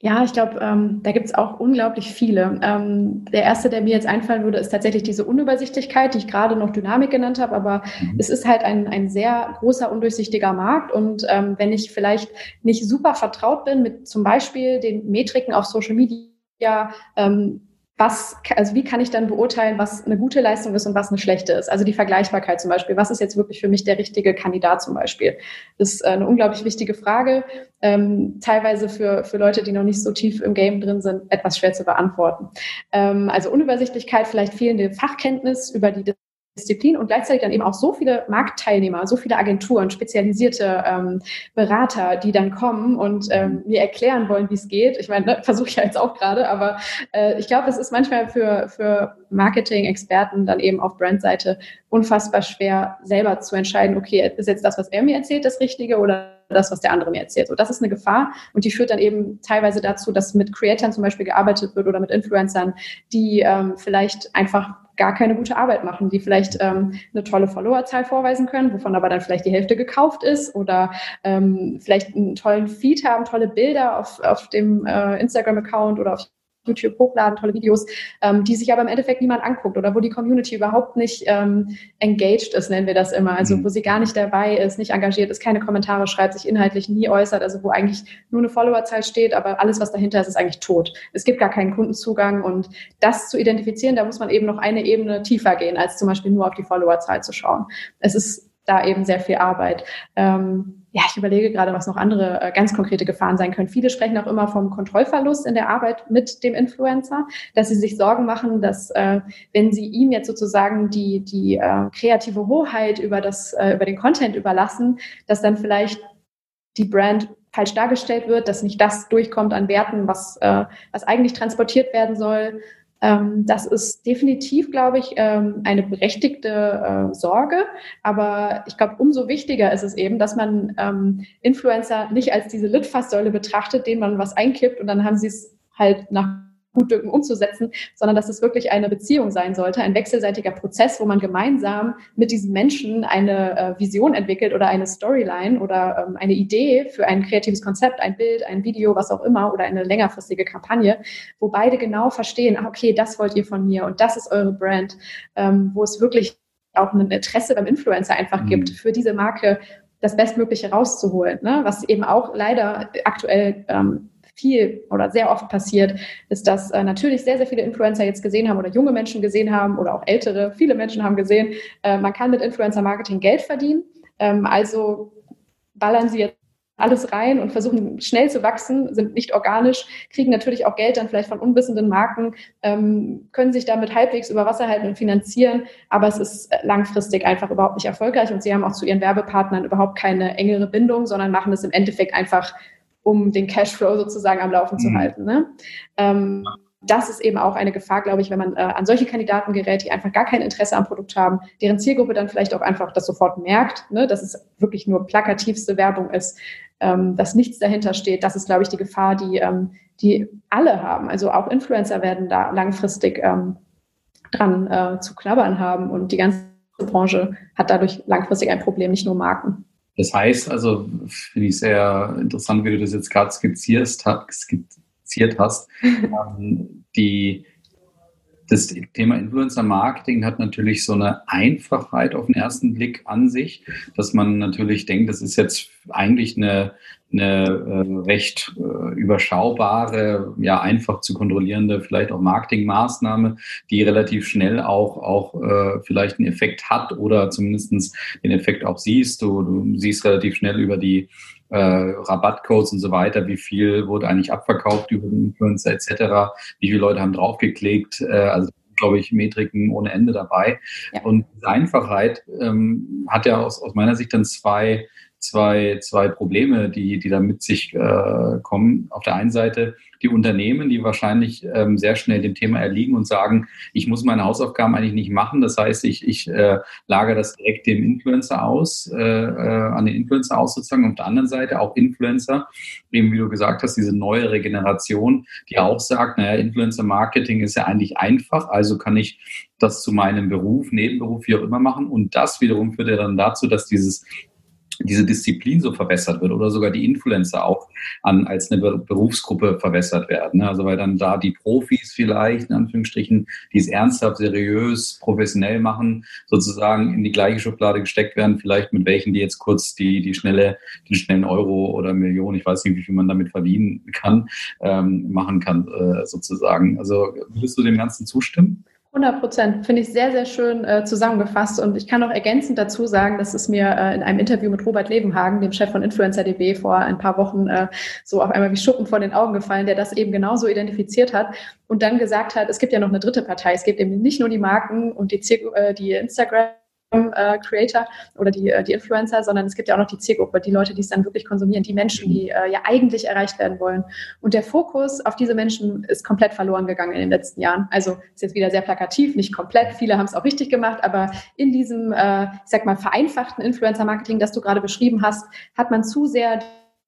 Ja, ich glaube, ähm, da gibt es auch unglaublich viele. Ähm, der erste, der mir jetzt einfallen würde, ist tatsächlich diese Unübersichtlichkeit, die ich gerade noch Dynamik genannt habe. Aber mhm. es ist halt ein, ein sehr großer, undurchsichtiger Markt. Und ähm, wenn ich vielleicht nicht super vertraut bin mit zum Beispiel den Metriken auf Social Media, ähm, was, also wie kann ich dann beurteilen, was eine gute Leistung ist und was eine schlechte ist? Also die Vergleichbarkeit zum Beispiel. Was ist jetzt wirklich für mich der richtige Kandidat zum Beispiel? Das ist eine unglaublich wichtige Frage. Ähm, teilweise für, für Leute, die noch nicht so tief im Game drin sind, etwas schwer zu beantworten. Ähm, also Unübersichtlichkeit, vielleicht fehlende Fachkenntnis über die Disziplin und gleichzeitig dann eben auch so viele Marktteilnehmer, so viele Agenturen, spezialisierte ähm, Berater, die dann kommen und ähm, mir erklären wollen, wie es geht. Ich meine, ne, versuche ich ja jetzt auch gerade, aber äh, ich glaube, es ist manchmal für, für Marketing-Experten dann eben auf Brandseite unfassbar schwer, selber zu entscheiden, okay, ist jetzt das, was er mir erzählt, das Richtige oder das, was der andere mir erzählt. So, das ist eine Gefahr und die führt dann eben teilweise dazu, dass mit Creatoren zum Beispiel gearbeitet wird oder mit Influencern, die ähm, vielleicht einfach gar keine gute Arbeit machen, die vielleicht ähm, eine tolle Followerzahl vorweisen können, wovon aber dann vielleicht die Hälfte gekauft ist oder ähm, vielleicht einen tollen Feed haben, tolle Bilder auf, auf dem äh, Instagram-Account oder auf YouTube hochladen, tolle Videos, ähm, die sich aber im Endeffekt niemand anguckt oder wo die Community überhaupt nicht ähm, engaged ist, nennen wir das immer. Also mhm. wo sie gar nicht dabei ist, nicht engagiert ist, keine Kommentare schreibt, sich inhaltlich nie äußert, also wo eigentlich nur eine Followerzahl steht, aber alles, was dahinter ist, ist eigentlich tot. Es gibt gar keinen Kundenzugang und das zu identifizieren, da muss man eben noch eine Ebene tiefer gehen, als zum Beispiel nur auf die Followerzahl zu schauen. Es ist da eben sehr viel Arbeit. Ähm, ja, ich überlege gerade, was noch andere äh, ganz konkrete Gefahren sein können. Viele sprechen auch immer vom Kontrollverlust in der Arbeit mit dem Influencer, dass sie sich Sorgen machen, dass äh, wenn sie ihm jetzt sozusagen die, die äh, kreative Hoheit über, das, äh, über den Content überlassen, dass dann vielleicht die Brand falsch dargestellt wird, dass nicht das durchkommt an Werten, was, äh, was eigentlich transportiert werden soll. Ähm, das ist definitiv, glaube ich, ähm, eine berechtigte äh, Sorge. Aber ich glaube, umso wichtiger ist es eben, dass man ähm, Influencer nicht als diese Litfaßsäule betrachtet, denen man was einkippt und dann haben sie es halt nach Gutdünken umzusetzen, sondern dass es wirklich eine Beziehung sein sollte, ein wechselseitiger Prozess, wo man gemeinsam mit diesen Menschen eine äh, Vision entwickelt oder eine Storyline oder ähm, eine Idee für ein kreatives Konzept, ein Bild, ein Video, was auch immer oder eine längerfristige Kampagne, wo beide genau verstehen, ah, okay, das wollt ihr von mir und das ist eure Brand, ähm, wo es wirklich auch ein Interesse beim Influencer einfach mhm. gibt, für diese Marke das Bestmögliche rauszuholen, ne? was eben auch leider aktuell ähm, viel oder sehr oft passiert, ist, dass äh, natürlich sehr, sehr viele Influencer jetzt gesehen haben oder junge Menschen gesehen haben oder auch ältere, viele Menschen haben gesehen, äh, man kann mit Influencer-Marketing Geld verdienen. Ähm, also ballern sie jetzt alles rein und versuchen schnell zu wachsen, sind nicht organisch, kriegen natürlich auch Geld dann vielleicht von unwissenden Marken, ähm, können sich damit halbwegs über Wasser halten und finanzieren, aber es ist langfristig einfach überhaupt nicht erfolgreich und sie haben auch zu ihren Werbepartnern überhaupt keine engere Bindung, sondern machen es im Endeffekt einfach um den Cashflow sozusagen am Laufen mhm. zu halten. Ne? Ähm, das ist eben auch eine Gefahr, glaube ich, wenn man äh, an solche Kandidaten gerät, die einfach gar kein Interesse am Produkt haben, deren Zielgruppe dann vielleicht auch einfach das sofort merkt, ne, dass es wirklich nur plakativste Werbung ist, ähm, dass nichts dahinter steht. Das ist, glaube ich, die Gefahr, die, ähm, die alle haben. Also auch Influencer werden da langfristig ähm, dran äh, zu knabbern haben und die ganze Branche hat dadurch langfristig ein Problem, nicht nur Marken. Das heißt also, finde ich sehr interessant, wie du das jetzt gerade skizziert, skizziert hast. Ähm, die, das Thema Influencer Marketing hat natürlich so eine Einfachheit auf den ersten Blick an sich, dass man natürlich denkt, das ist jetzt eigentlich eine, eine äh, recht äh, überschaubare, ja einfach zu kontrollierende, vielleicht auch Marketingmaßnahme, die relativ schnell auch, auch äh, vielleicht einen Effekt hat oder zumindestens den Effekt auch siehst. Du, du siehst relativ schnell über die äh, Rabattcodes und so weiter, wie viel wurde eigentlich abverkauft über den Influencer etc., wie viele Leute haben draufgeklickt, äh, also glaube ich, Metriken ohne Ende dabei. Ja. Und Einfachheit ähm, hat ja aus, aus meiner Sicht dann zwei zwei, zwei Probleme, die, die da mit sich äh, kommen. Auf der einen Seite die Unternehmen, die wahrscheinlich ähm, sehr schnell dem Thema erliegen und sagen, ich muss meine Hausaufgaben eigentlich nicht machen. Das heißt, ich, ich äh, lagere das direkt dem Influencer aus, äh, äh, an den Influencer aus sozusagen. Auf der anderen Seite auch Influencer, eben wie du gesagt hast, diese neuere Generation, die auch sagt, naja, Influencer-Marketing ist ja eigentlich einfach, also kann ich das zu meinem Beruf, Nebenberuf, wie auch immer machen. Und das wiederum führt ja dann dazu, dass dieses diese Disziplin so verbessert wird oder sogar die Influencer auch an, als eine Berufsgruppe verbessert werden. Ne? Also weil dann da die Profis vielleicht, in Anführungsstrichen, die es ernsthaft, seriös, professionell machen, sozusagen in die gleiche Schublade gesteckt werden, vielleicht mit welchen, die jetzt kurz die, die schnelle, den schnellen Euro oder Million, ich weiß nicht, wie viel man damit verdienen kann, ähm, machen kann, äh, sozusagen. Also würdest du dem Ganzen zustimmen? 100 Prozent, finde ich sehr, sehr schön äh, zusammengefasst. Und ich kann auch ergänzend dazu sagen, dass es mir äh, in einem Interview mit Robert Levenhagen, dem Chef von InfluencerDB, vor ein paar Wochen äh, so auf einmal wie Schuppen vor den Augen gefallen, der das eben genauso identifiziert hat und dann gesagt hat, es gibt ja noch eine dritte Partei. Es gibt eben nicht nur die Marken und die, äh, die Instagram äh, Creator oder die, äh, die Influencer, sondern es gibt ja auch noch die Zielgruppe, die Leute, die es dann wirklich konsumieren, die Menschen, die äh, ja eigentlich erreicht werden wollen. Und der Fokus auf diese Menschen ist komplett verloren gegangen in den letzten Jahren. Also ist jetzt wieder sehr plakativ, nicht komplett. Viele haben es auch richtig gemacht, aber in diesem, äh, ich sag mal, vereinfachten Influencer-Marketing, das du gerade beschrieben hast, hat man zu sehr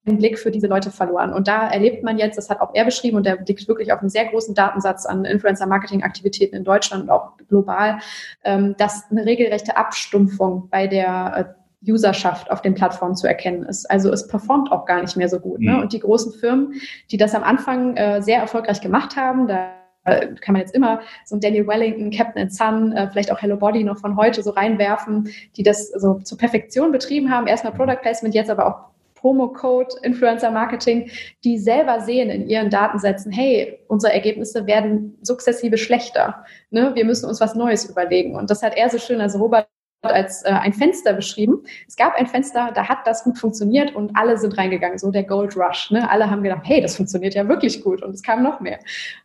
den Blick für diese Leute verloren. Und da erlebt man jetzt, das hat auch er beschrieben, und der blickt wirklich auf einen sehr großen Datensatz an Influencer-Marketing-Aktivitäten in Deutschland und auch global, ähm, dass eine regelrechte Abstumpfung bei der äh, Userschaft auf den Plattformen zu erkennen ist. Also es performt auch gar nicht mehr so gut. Ne? Mhm. Und die großen Firmen, die das am Anfang äh, sehr erfolgreich gemacht haben, da kann man jetzt immer so ein Daniel Wellington, Captain Sun, äh, vielleicht auch Hello Body noch von heute so reinwerfen, die das so zur Perfektion betrieben haben. Erstmal Product Placement, jetzt aber auch Promo-Code, Influencer-Marketing, die selber sehen in ihren Datensätzen, hey, unsere Ergebnisse werden sukzessive schlechter. Ne? Wir müssen uns was Neues überlegen. Und das hat er so schön, also Robert als äh, ein Fenster beschrieben. Es gab ein Fenster, da hat das gut funktioniert und alle sind reingegangen, so der Gold Rush. Ne? Alle haben gedacht, hey, das funktioniert ja wirklich gut und es kam noch mehr.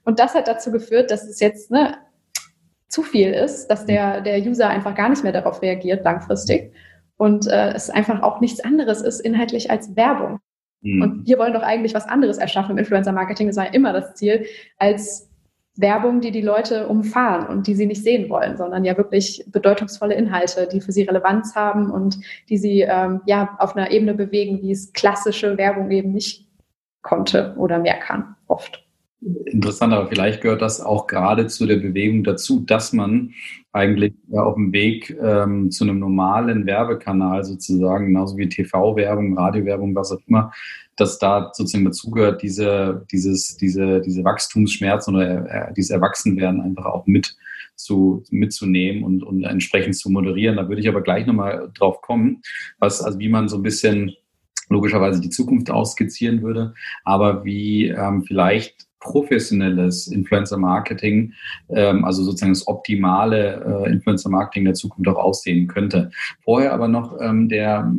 Und das hat dazu geführt, dass es jetzt ne, zu viel ist, dass der, der User einfach gar nicht mehr darauf reagiert langfristig und äh, es einfach auch nichts anderes ist inhaltlich als Werbung. Mhm. Und wir wollen doch eigentlich was anderes erschaffen im Influencer-Marketing. Das war ja immer das Ziel, als Werbung, die die Leute umfahren und die sie nicht sehen wollen, sondern ja wirklich bedeutungsvolle Inhalte, die für sie Relevanz haben und die sie ähm, ja auf einer Ebene bewegen, wie es klassische Werbung eben nicht konnte oder mehr kann, oft. Interessant, aber vielleicht gehört das auch gerade zu der Bewegung dazu, dass man eigentlich auf dem Weg ähm, zu einem normalen Werbekanal sozusagen, genauso wie TV-Werbung, Radiowerbung, was auch immer, dass da sozusagen dazugehört, diese, dieses, diese, diese Wachstumsschmerzen oder äh, dieses Erwachsenwerden einfach auch mit zu, mitzunehmen und, und entsprechend zu moderieren. Da würde ich aber gleich nochmal drauf kommen, was, also wie man so ein bisschen logischerweise die Zukunft ausskizzieren würde, aber wie ähm, vielleicht professionelles Influencer-Marketing, ähm, also sozusagen das optimale äh, Influencer-Marketing der Zukunft auch aussehen könnte. Vorher aber noch ähm, der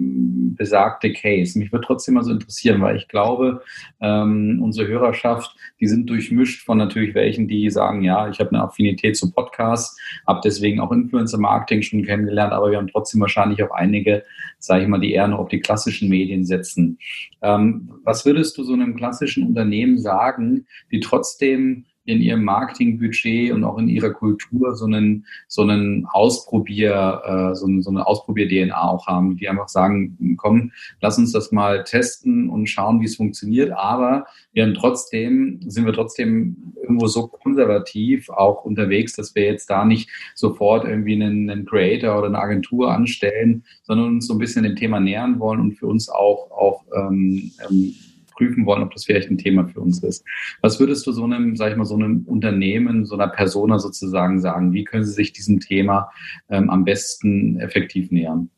besagte Case. Mich würde trotzdem mal so interessieren, weil ich glaube, ähm, unsere Hörerschaft, die sind durchmischt von natürlich welchen, die sagen, ja, ich habe eine Affinität zu Podcasts, habe deswegen auch Influencer-Marketing schon kennengelernt, aber wir haben trotzdem wahrscheinlich auch einige, sage ich mal, die eher noch auf die klassischen Medien setzen. Ähm, was würdest du so einem klassischen Unternehmen sagen, die trotzdem in ihrem Marketingbudget und auch in ihrer Kultur so einen, so einen Ausprobier, äh, so, eine, so eine Ausprobier-DNA auch haben, die einfach sagen, komm, lass uns das mal testen und schauen, wie es funktioniert. Aber wir haben trotzdem, sind wir trotzdem irgendwo so konservativ auch unterwegs, dass wir jetzt da nicht sofort irgendwie einen, einen Creator oder eine Agentur anstellen, sondern uns so ein bisschen dem Thema nähern wollen und für uns auch, auch ähm, ähm, prüfen wollen, ob das vielleicht ein Thema für uns ist. Was würdest du so einem, sag ich mal, so einem Unternehmen, so einer Persona sozusagen sagen? Wie können sie sich diesem Thema ähm, am besten effektiv nähern?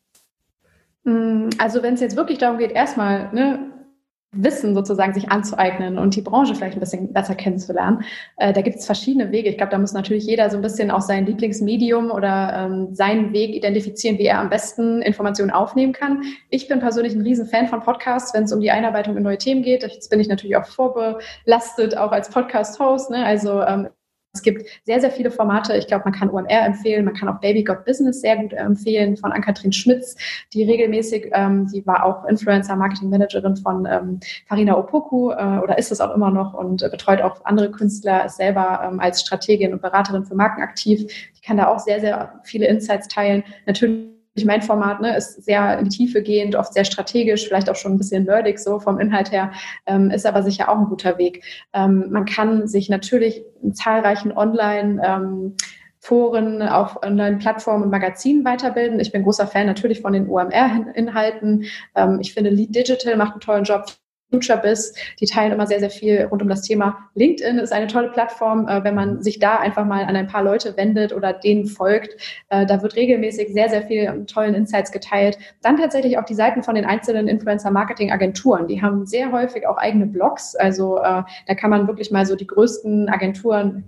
Mm, also wenn es jetzt wirklich darum geht, erstmal ne, Wissen sozusagen sich anzueignen und die Branche vielleicht ein bisschen besser kennenzulernen. Äh, da gibt es verschiedene Wege. Ich glaube, da muss natürlich jeder so ein bisschen auch sein Lieblingsmedium oder ähm, seinen Weg identifizieren, wie er am besten Informationen aufnehmen kann. Ich bin persönlich ein Riesenfan von Podcasts, wenn es um die Einarbeitung in neue Themen geht. Jetzt bin ich natürlich auch vorbelastet, auch als Podcast-Host. Ne? Also ähm, es gibt sehr, sehr viele Formate. Ich glaube, man kann OMR empfehlen, man kann auch Baby Got Business sehr gut empfehlen von Ann-Kathrin Schmitz, die regelmäßig, ähm, die war auch Influencer Marketing Managerin von ähm, Farina Opoku äh, oder ist es auch immer noch und äh, betreut auch andere Künstler, ist selber ähm, als Strategin und Beraterin für Marken aktiv. Die kann da auch sehr, sehr viele Insights teilen. Natürlich mein Format ne, ist sehr in Tiefe gehend, oft sehr strategisch, vielleicht auch schon ein bisschen nerdig so vom Inhalt her, ähm, ist aber sicher auch ein guter Weg. Ähm, man kann sich natürlich in zahlreichen Online- ähm, Foren, auf Online-Plattformen und Magazinen weiterbilden. Ich bin großer Fan natürlich von den OMR-Inhalten. Ähm, ich finde, Lead Digital macht einen tollen Job. FutureBiz, die teilen immer sehr, sehr viel rund um das Thema. LinkedIn ist eine tolle Plattform, äh, wenn man sich da einfach mal an ein paar Leute wendet oder denen folgt. Äh, da wird regelmäßig sehr, sehr viel tollen Insights geteilt. Dann tatsächlich auch die Seiten von den einzelnen Influencer-Marketing-Agenturen. Die haben sehr häufig auch eigene Blogs. Also äh, da kann man wirklich mal so die größten Agenturen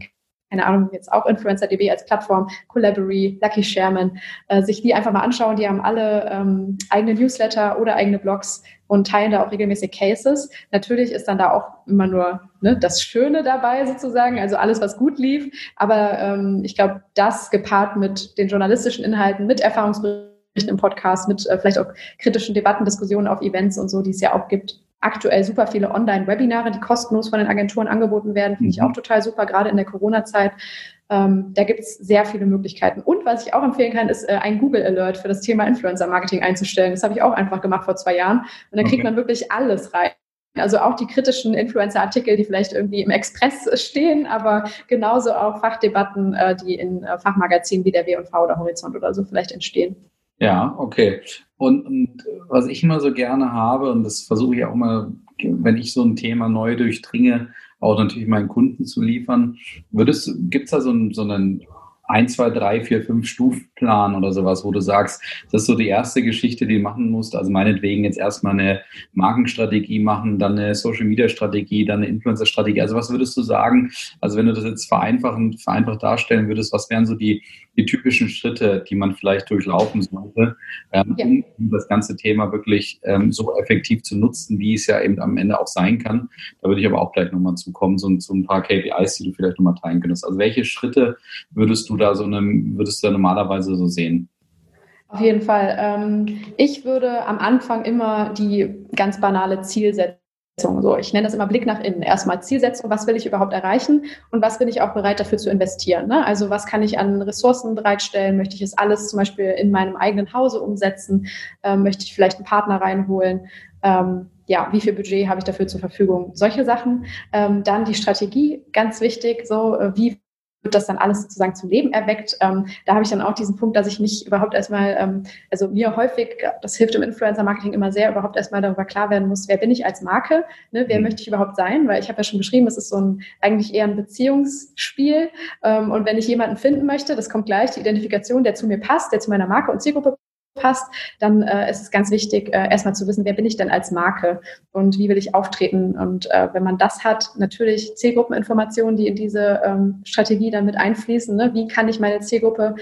keine Ahnung, jetzt auch InfluencerDB als Plattform, Collabory, Lucky Sherman, äh, sich die einfach mal anschauen. Die haben alle ähm, eigene Newsletter oder eigene Blogs und teilen da auch regelmäßig Cases. Natürlich ist dann da auch immer nur ne, das Schöne dabei sozusagen, also alles, was gut lief. Aber ähm, ich glaube, das gepaart mit den journalistischen Inhalten, mit Erfahrungsberichten im Podcast, mit äh, vielleicht auch kritischen Debatten, Diskussionen auf Events und so, die es ja auch gibt, aktuell super viele Online-Webinare, die kostenlos von den Agenturen angeboten werden. Finde ich mhm. auch total super, gerade in der Corona-Zeit. Ähm, da gibt es sehr viele Möglichkeiten. Und was ich auch empfehlen kann, ist äh, ein Google Alert für das Thema Influencer-Marketing einzustellen. Das habe ich auch einfach gemacht vor zwei Jahren. Und dann kriegt okay. man wirklich alles rein. Also auch die kritischen Influencer-Artikel, die vielleicht irgendwie im Express stehen, aber genauso auch Fachdebatten, äh, die in äh, Fachmagazinen wie der W&V oder Horizont oder so vielleicht entstehen. Ja, okay. Und, und, was ich immer so gerne habe, und das versuche ich auch mal, wenn ich so ein Thema neu durchdringe, auch natürlich meinen Kunden zu liefern, gibt es da so einen, so einen ein, zwei, drei, vier, fünf Stufenplan oder sowas, wo du sagst, das ist so die erste Geschichte, die du machen musst. Also meinetwegen jetzt erstmal eine Markenstrategie machen, dann eine Social Media Strategie, dann eine Influencer Strategie. Also was würdest du sagen? Also wenn du das jetzt vereinfachen, vereinfacht darstellen würdest, was wären so die, die typischen Schritte, die man vielleicht durchlaufen sollte, ähm, ja. um das ganze Thema wirklich ähm, so effektiv zu nutzen, wie es ja eben am Ende auch sein kann. Da würde ich aber auch gleich nochmal zukommen, so, so ein paar KPIs, die du vielleicht nochmal teilen könntest. Also welche Schritte würdest du da so einem, würdest du da normalerweise so sehen? Auf jeden Fall. Ähm, ich würde am Anfang immer die ganz banale Zielsetzung so, ich nenne das immer Blick nach innen. Erstmal Zielsetzung, was will ich überhaupt erreichen und was bin ich auch bereit dafür zu investieren. Ne? Also was kann ich an Ressourcen bereitstellen? Möchte ich es alles zum Beispiel in meinem eigenen Hause umsetzen? Ähm, möchte ich vielleicht einen Partner reinholen? Ähm, ja, wie viel Budget habe ich dafür zur Verfügung? Solche Sachen. Ähm, dann die Strategie, ganz wichtig. So, äh, wie wird das dann alles sozusagen zum Leben erweckt. Ähm, da habe ich dann auch diesen Punkt, dass ich mich überhaupt erstmal, ähm, also mir häufig, das hilft im Influencer-Marketing immer sehr, überhaupt erstmal darüber klar werden muss, wer bin ich als Marke, ne? wer mhm. möchte ich überhaupt sein, weil ich habe ja schon beschrieben, es ist so ein eigentlich eher ein Beziehungsspiel ähm, und wenn ich jemanden finden möchte, das kommt gleich, die Identifikation, der zu mir passt, der zu meiner Marke und Zielgruppe passt, dann äh, ist es ganz wichtig, äh, erstmal zu wissen, wer bin ich denn als Marke und wie will ich auftreten. Und äh, wenn man das hat, natürlich Zielgruppeninformationen, die in diese ähm, Strategie dann mit einfließen. Ne? Wie kann ich meine Zielgruppe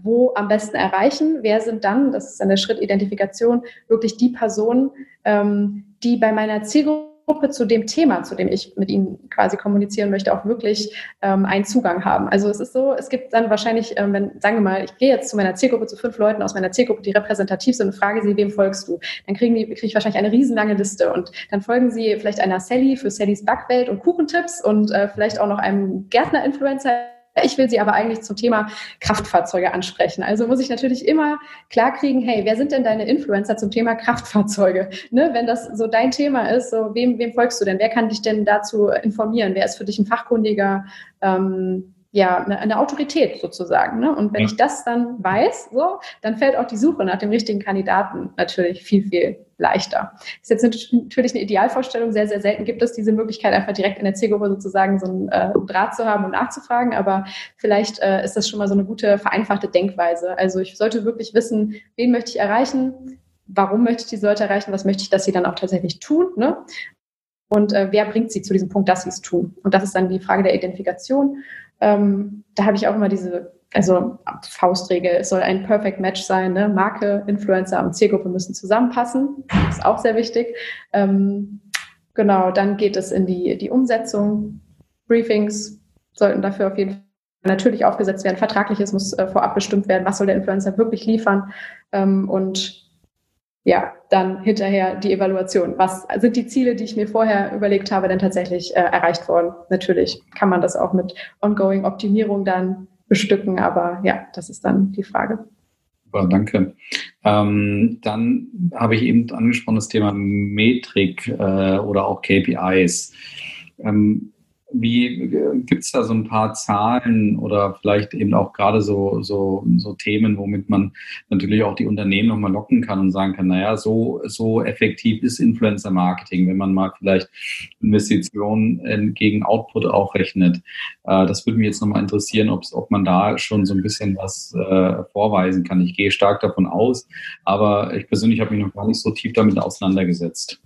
wo am besten erreichen? Wer sind dann, das ist dann der Schritt Identifikation, wirklich die Personen, ähm, die bei meiner Zielgruppe Gruppe zu dem Thema, zu dem ich mit ihnen quasi kommunizieren möchte, auch wirklich ähm, einen Zugang haben. Also es ist so, es gibt dann wahrscheinlich, ähm, wenn, sagen wir mal, ich gehe jetzt zu meiner Zielgruppe, zu fünf Leuten aus meiner Zielgruppe, die repräsentativ sind und frage sie, wem folgst du? Dann kriegen die, kriege ich wahrscheinlich eine riesenlange Liste und dann folgen sie vielleicht einer Sally für Sallys Backwelt und Kuchentipps und äh, vielleicht auch noch einem Gärtner-Influencer ich will Sie aber eigentlich zum Thema Kraftfahrzeuge ansprechen. Also muss ich natürlich immer klar kriegen, hey, wer sind denn deine Influencer zum Thema Kraftfahrzeuge? Ne, wenn das so dein Thema ist, so wem, wem folgst du denn? Wer kann dich denn dazu informieren? Wer ist für dich ein fachkundiger ähm, ja, eine, eine Autorität sozusagen. Ne? Und wenn ja. ich das dann weiß, so, dann fällt auch die Suche nach dem richtigen Kandidaten natürlich viel, viel leichter. Das ist jetzt natürlich eine Idealvorstellung. Sehr, sehr selten gibt es diese Möglichkeit, einfach direkt in der Zielgruppe sozusagen so einen äh, Draht zu haben und nachzufragen. Aber vielleicht äh, ist das schon mal so eine gute, vereinfachte Denkweise. Also ich sollte wirklich wissen, wen möchte ich erreichen? Warum möchte ich die Leute erreichen? Was möchte ich, dass sie dann auch tatsächlich tun? Ne? Und äh, wer bringt sie zu diesem Punkt, dass sie es tun? Und das ist dann die Frage der Identifikation. Ähm, da habe ich auch immer diese, also Faustregel, es soll ein Perfect Match sein. Ne? Marke, Influencer und Zielgruppe müssen zusammenpassen. Ist auch sehr wichtig. Ähm, genau, dann geht es in die, die Umsetzung. Briefings sollten dafür auf jeden Fall natürlich aufgesetzt werden. Vertragliches muss äh, vorab bestimmt werden. Was soll der Influencer wirklich liefern? Ähm, und ja, dann hinterher die Evaluation. Was sind die Ziele, die ich mir vorher überlegt habe, denn tatsächlich äh, erreicht worden? Natürlich kann man das auch mit ongoing Optimierung dann bestücken, aber ja, das ist dann die Frage. Super, danke. Ähm, dann habe ich eben angesprochen das Thema Metrik äh, oder auch KPIs. Ähm, wie äh, gibt es da so ein paar Zahlen oder vielleicht eben auch gerade so, so, so Themen, womit man natürlich auch die Unternehmen nochmal locken kann und sagen kann, naja, so, so effektiv ist Influencer-Marketing, wenn man mal vielleicht Investitionen gegen Output auch rechnet. Äh, das würde mich jetzt nochmal interessieren, ob man da schon so ein bisschen was äh, vorweisen kann. Ich gehe stark davon aus, aber ich persönlich habe mich noch gar nicht so tief damit auseinandergesetzt.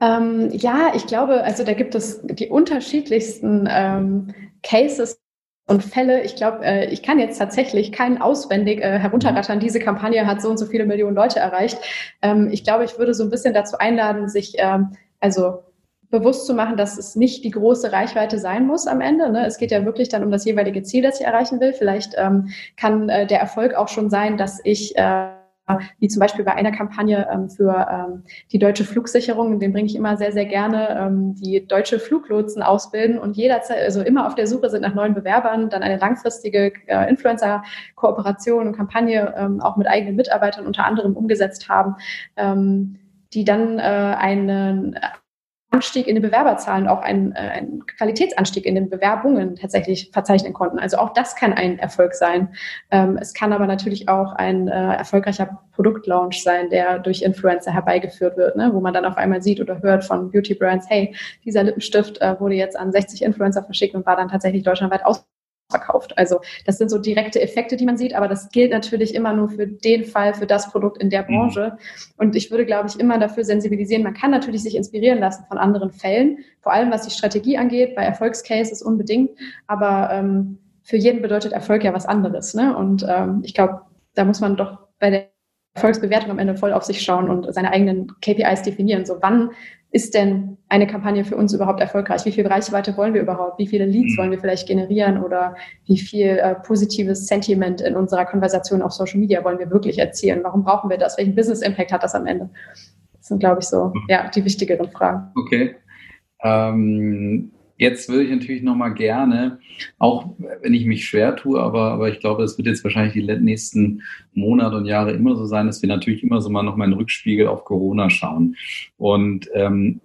Ähm, ja, ich glaube, also da gibt es die unterschiedlichsten ähm, Cases und Fälle. Ich glaube, äh, ich kann jetzt tatsächlich keinen auswendig äh, herunterrattern. Diese Kampagne hat so und so viele Millionen Leute erreicht. Ähm, ich glaube, ich würde so ein bisschen dazu einladen, sich ähm, also bewusst zu machen, dass es nicht die große Reichweite sein muss am Ende. Ne? Es geht ja wirklich dann um das jeweilige Ziel, das ich erreichen will. Vielleicht ähm, kann äh, der Erfolg auch schon sein, dass ich äh, wie zum Beispiel bei einer Kampagne ähm, für ähm, die deutsche Flugsicherung, den bringe ich immer sehr, sehr gerne, ähm, die deutsche Fluglotsen ausbilden und jederzeit, also immer auf der Suche sind nach neuen Bewerbern, dann eine langfristige äh, Influencer-Kooperation und Kampagne ähm, auch mit eigenen Mitarbeitern unter anderem umgesetzt haben, ähm, die dann äh, einen Anstieg in den Bewerberzahlen, auch einen, äh, einen Qualitätsanstieg in den Bewerbungen tatsächlich verzeichnen konnten. Also auch das kann ein Erfolg sein. Ähm, es kann aber natürlich auch ein äh, erfolgreicher Produktlaunch sein, der durch Influencer herbeigeführt wird, ne? wo man dann auf einmal sieht oder hört von Beauty Brands, hey, dieser Lippenstift äh, wurde jetzt an 60 Influencer verschickt und war dann tatsächlich deutschlandweit aus verkauft. Also das sind so direkte Effekte, die man sieht, aber das gilt natürlich immer nur für den Fall, für das Produkt in der mhm. Branche. Und ich würde, glaube ich, immer dafür sensibilisieren. Man kann natürlich sich inspirieren lassen von anderen Fällen, vor allem was die Strategie angeht, bei Erfolgscases unbedingt. Aber ähm, für jeden bedeutet Erfolg ja was anderes. Ne? Und ähm, ich glaube, da muss man doch bei der Erfolgsbewertung am Ende voll auf sich schauen und seine eigenen KPIs definieren. So, wann ist denn eine Kampagne für uns überhaupt erfolgreich? Wie viel Reichweite wollen wir überhaupt? Wie viele Leads mhm. wollen wir vielleicht generieren? Oder wie viel äh, positives Sentiment in unserer Konversation auf Social Media wollen wir wirklich erzielen? Warum brauchen wir das? Welchen Business Impact hat das am Ende? Das sind, glaube ich, so mhm. ja, die wichtigeren Fragen. Okay. Ähm, Jetzt würde ich natürlich nochmal gerne, auch wenn ich mich schwer tue, aber, aber ich glaube, es wird jetzt wahrscheinlich die nächsten Monate und Jahre immer so sein, dass wir natürlich immer so mal nochmal einen Rückspiegel auf Corona schauen. Und ähm,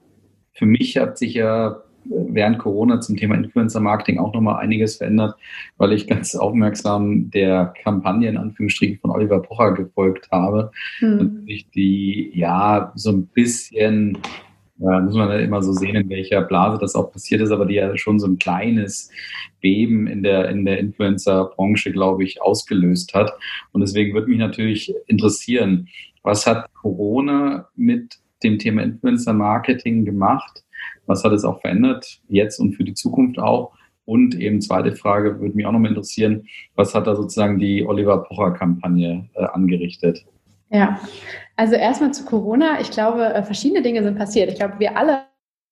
für mich hat sich ja während Corona zum Thema Influencer-Marketing auch nochmal einiges verändert, weil ich ganz aufmerksam der Kampagne in Anführungsstrichen von Oliver Pocher gefolgt habe. Mhm. Und ich die ja so ein bisschen ja, muss man halt immer so sehen, in welcher Blase das auch passiert ist, aber die ja schon so ein kleines Beben in der, in der Influencer-Branche, glaube ich, ausgelöst hat. Und deswegen würde mich natürlich interessieren, was hat Corona mit dem Thema Influencer-Marketing gemacht? Was hat es auch verändert, jetzt und für die Zukunft auch? Und eben zweite Frage würde mich auch nochmal interessieren, was hat da sozusagen die Oliver Pocher-Kampagne äh, angerichtet? Ja, also erstmal zu Corona. Ich glaube, äh, verschiedene Dinge sind passiert. Ich glaube, wir alle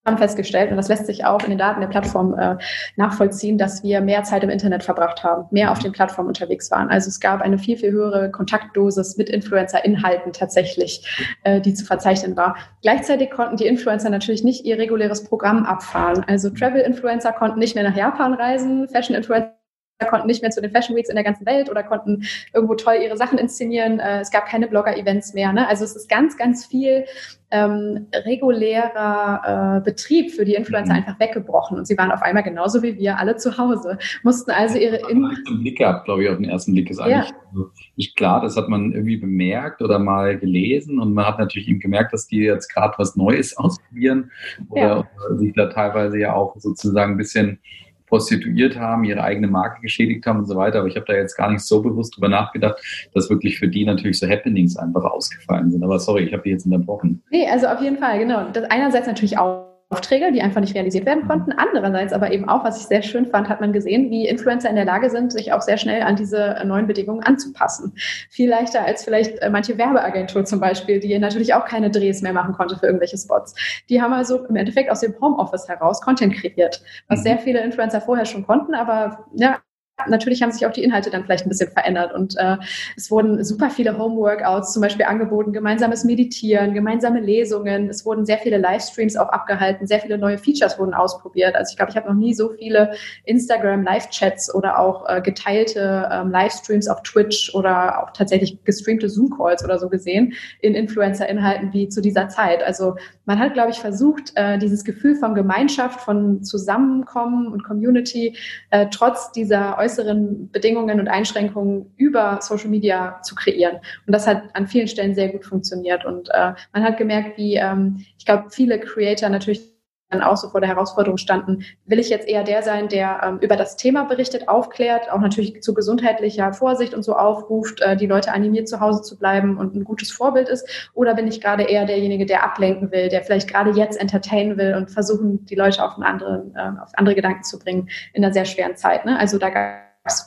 haben festgestellt, und das lässt sich auch in den Daten der Plattform äh, nachvollziehen, dass wir mehr Zeit im Internet verbracht haben, mehr auf den Plattformen unterwegs waren. Also es gab eine viel, viel höhere Kontaktdosis mit Influencer-Inhalten tatsächlich, äh, die zu verzeichnen war. Gleichzeitig konnten die Influencer natürlich nicht ihr reguläres Programm abfahren. Also Travel-Influencer konnten nicht mehr nach Japan reisen, Fashion-Influencer konnten nicht mehr zu den Fashion Weeks in der ganzen Welt oder konnten irgendwo toll ihre Sachen inszenieren. Äh, es gab keine Blogger-Events mehr. Ne? Also es ist ganz, ganz viel ähm, regulärer äh, Betrieb für die Influencer mhm. einfach weggebrochen und sie waren auf einmal genauso wie wir alle zu Hause, mussten also ihre... In einen Blick gehabt, glaube ich, auf den ersten Blick ist eigentlich ja. nicht klar, das hat man irgendwie bemerkt oder mal gelesen und man hat natürlich eben gemerkt, dass die jetzt gerade was Neues ausprobieren oder, ja. oder sich da teilweise ja auch sozusagen ein bisschen prostituiert haben, ihre eigene Marke geschädigt haben und so weiter. Aber ich habe da jetzt gar nicht so bewusst drüber nachgedacht, dass wirklich für die natürlich so Happenings einfach ausgefallen sind. Aber sorry, ich habe die jetzt unterbrochen. Nee, also auf jeden Fall, genau. Das einerseits natürlich auch Aufträge, die einfach nicht realisiert werden konnten. Andererseits aber eben auch, was ich sehr schön fand, hat man gesehen, wie Influencer in der Lage sind, sich auch sehr schnell an diese neuen Bedingungen anzupassen. Viel leichter als vielleicht äh, manche Werbeagentur zum Beispiel, die natürlich auch keine Drehs mehr machen konnte für irgendwelche Spots. Die haben also im Endeffekt aus dem Homeoffice heraus Content kreiert, was mhm. sehr viele Influencer vorher schon konnten, aber ja, natürlich haben sich auch die Inhalte dann vielleicht ein bisschen verändert und äh, es wurden super viele Homeworkouts zum Beispiel angeboten, gemeinsames Meditieren, gemeinsame Lesungen, es wurden sehr viele Livestreams auch abgehalten, sehr viele neue Features wurden ausprobiert. Also ich glaube, ich habe noch nie so viele Instagram Live-Chats oder auch äh, geteilte ähm, Livestreams auf Twitch oder auch tatsächlich gestreamte Zoom-Calls oder so gesehen in Influencer-Inhalten wie zu dieser Zeit. Also man hat, glaube ich, versucht, äh, dieses Gefühl von Gemeinschaft, von Zusammenkommen und Community äh, trotz dieser äußeren Bedingungen und Einschränkungen über Social Media zu kreieren. Und das hat an vielen Stellen sehr gut funktioniert. Und äh, man hat gemerkt, wie ähm, ich glaube, viele Creator natürlich dann auch so vor der Herausforderung standen, will ich jetzt eher der sein, der ähm, über das Thema berichtet, aufklärt, auch natürlich zu gesundheitlicher Vorsicht und so aufruft, äh, die Leute animiert, zu Hause zu bleiben und ein gutes Vorbild ist? Oder bin ich gerade eher derjenige, der ablenken will, der vielleicht gerade jetzt entertainen will und versuchen, die Leute auf, einen anderen, äh, auf andere Gedanken zu bringen in einer sehr schweren Zeit? Ne? Also da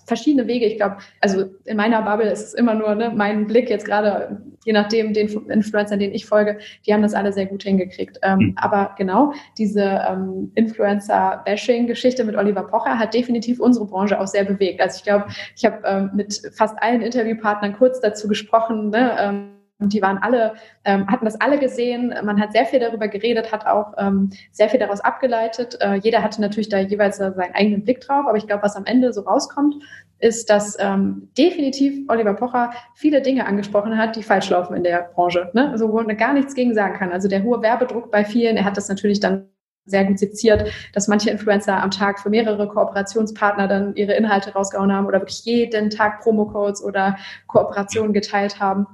verschiedene Wege. Ich glaube, also in meiner Bubble ist es immer nur ne, mein Blick jetzt gerade, je nachdem, den Influencern, denen ich folge, die haben das alle sehr gut hingekriegt. Ähm, mhm. Aber genau, diese ähm, Influencer-Bashing-Geschichte mit Oliver Pocher hat definitiv unsere Branche auch sehr bewegt. Also ich glaube, ich habe ähm, mit fast allen Interviewpartnern kurz dazu gesprochen, ne, ähm, und die waren alle, ähm, hatten das alle gesehen. Man hat sehr viel darüber geredet, hat auch ähm, sehr viel daraus abgeleitet. Äh, jeder hatte natürlich da jeweils seinen eigenen Blick drauf. Aber ich glaube, was am Ende so rauskommt, ist, dass ähm, definitiv Oliver Pocher viele Dinge angesprochen hat, die falsch laufen in der Branche. Ne? Also wo man gar nichts gegen sagen kann. Also der hohe Werbedruck bei vielen, er hat das natürlich dann sehr gut seziert, dass manche Influencer am Tag für mehrere Kooperationspartner dann ihre Inhalte rausgehauen haben oder wirklich jeden Tag Promocodes oder Kooperationen geteilt haben.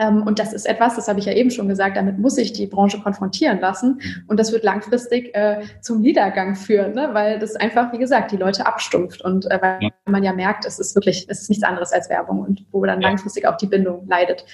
Ähm, und das ist etwas, das habe ich ja eben schon gesagt, damit muss sich die Branche konfrontieren lassen. Und das wird langfristig äh, zum Niedergang führen, ne? weil das einfach, wie gesagt, die Leute abstumpft. Und äh, weil ja. man ja merkt, es ist wirklich, es ist nichts anderes als Werbung und wo dann ja. langfristig auch die Bindung leidet.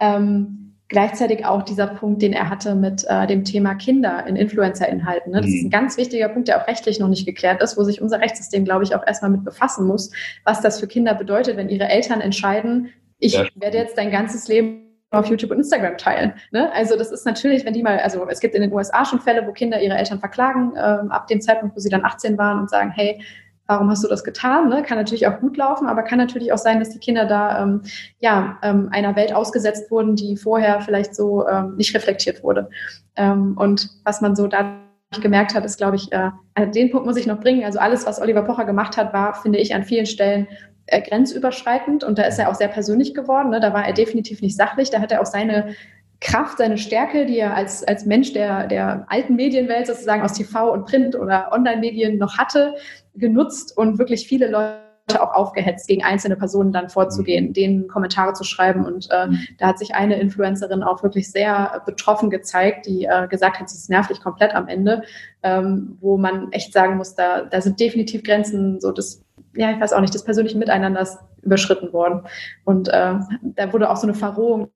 Ähm, gleichzeitig auch dieser Punkt, den er hatte mit äh, dem Thema Kinder in Influencer-Inhalten. Ne? Das ist ein mhm. ganz wichtiger Punkt, der auch rechtlich noch nicht geklärt ist, wo sich unser Rechtssystem, glaube ich, auch erstmal mit befassen muss, was das für Kinder bedeutet, wenn ihre Eltern entscheiden, ich ja. werde jetzt dein ganzes Leben auf YouTube und Instagram teilen. Ne? Also das ist natürlich, wenn die mal, also es gibt in den USA schon Fälle, wo Kinder ihre Eltern verklagen, ähm, ab dem Zeitpunkt, wo sie dann 18 waren und sagen, hey, warum hast du das getan? Ne? Kann natürlich auch gut laufen, aber kann natürlich auch sein, dass die Kinder da ähm, ja, ähm, einer Welt ausgesetzt wurden, die vorher vielleicht so ähm, nicht reflektiert wurde. Ähm, und was man so da gemerkt hat, ist, glaube ich, äh, also den Punkt muss ich noch bringen. Also alles, was Oliver Pocher gemacht hat, war, finde ich, an vielen Stellen äh, grenzüberschreitend und da ist er auch sehr persönlich geworden. Ne? Da war er definitiv nicht sachlich, da hat er auch seine Kraft, seine Stärke, die er als, als Mensch der, der alten Medienwelt sozusagen aus TV und Print oder Online-Medien noch hatte, genutzt und wirklich viele Leute auch aufgehetzt, gegen einzelne Personen dann vorzugehen, mhm. denen Kommentare zu schreiben. Und äh, mhm. da hat sich eine Influencerin auch wirklich sehr betroffen gezeigt, die äh, gesagt hat, sie ist nervlich komplett am Ende, ähm, wo man echt sagen muss, da, da sind definitiv Grenzen so des, ja, ich weiß auch nicht, des persönlichen Miteinanders überschritten worden. Und äh, da wurde auch so eine Verrohung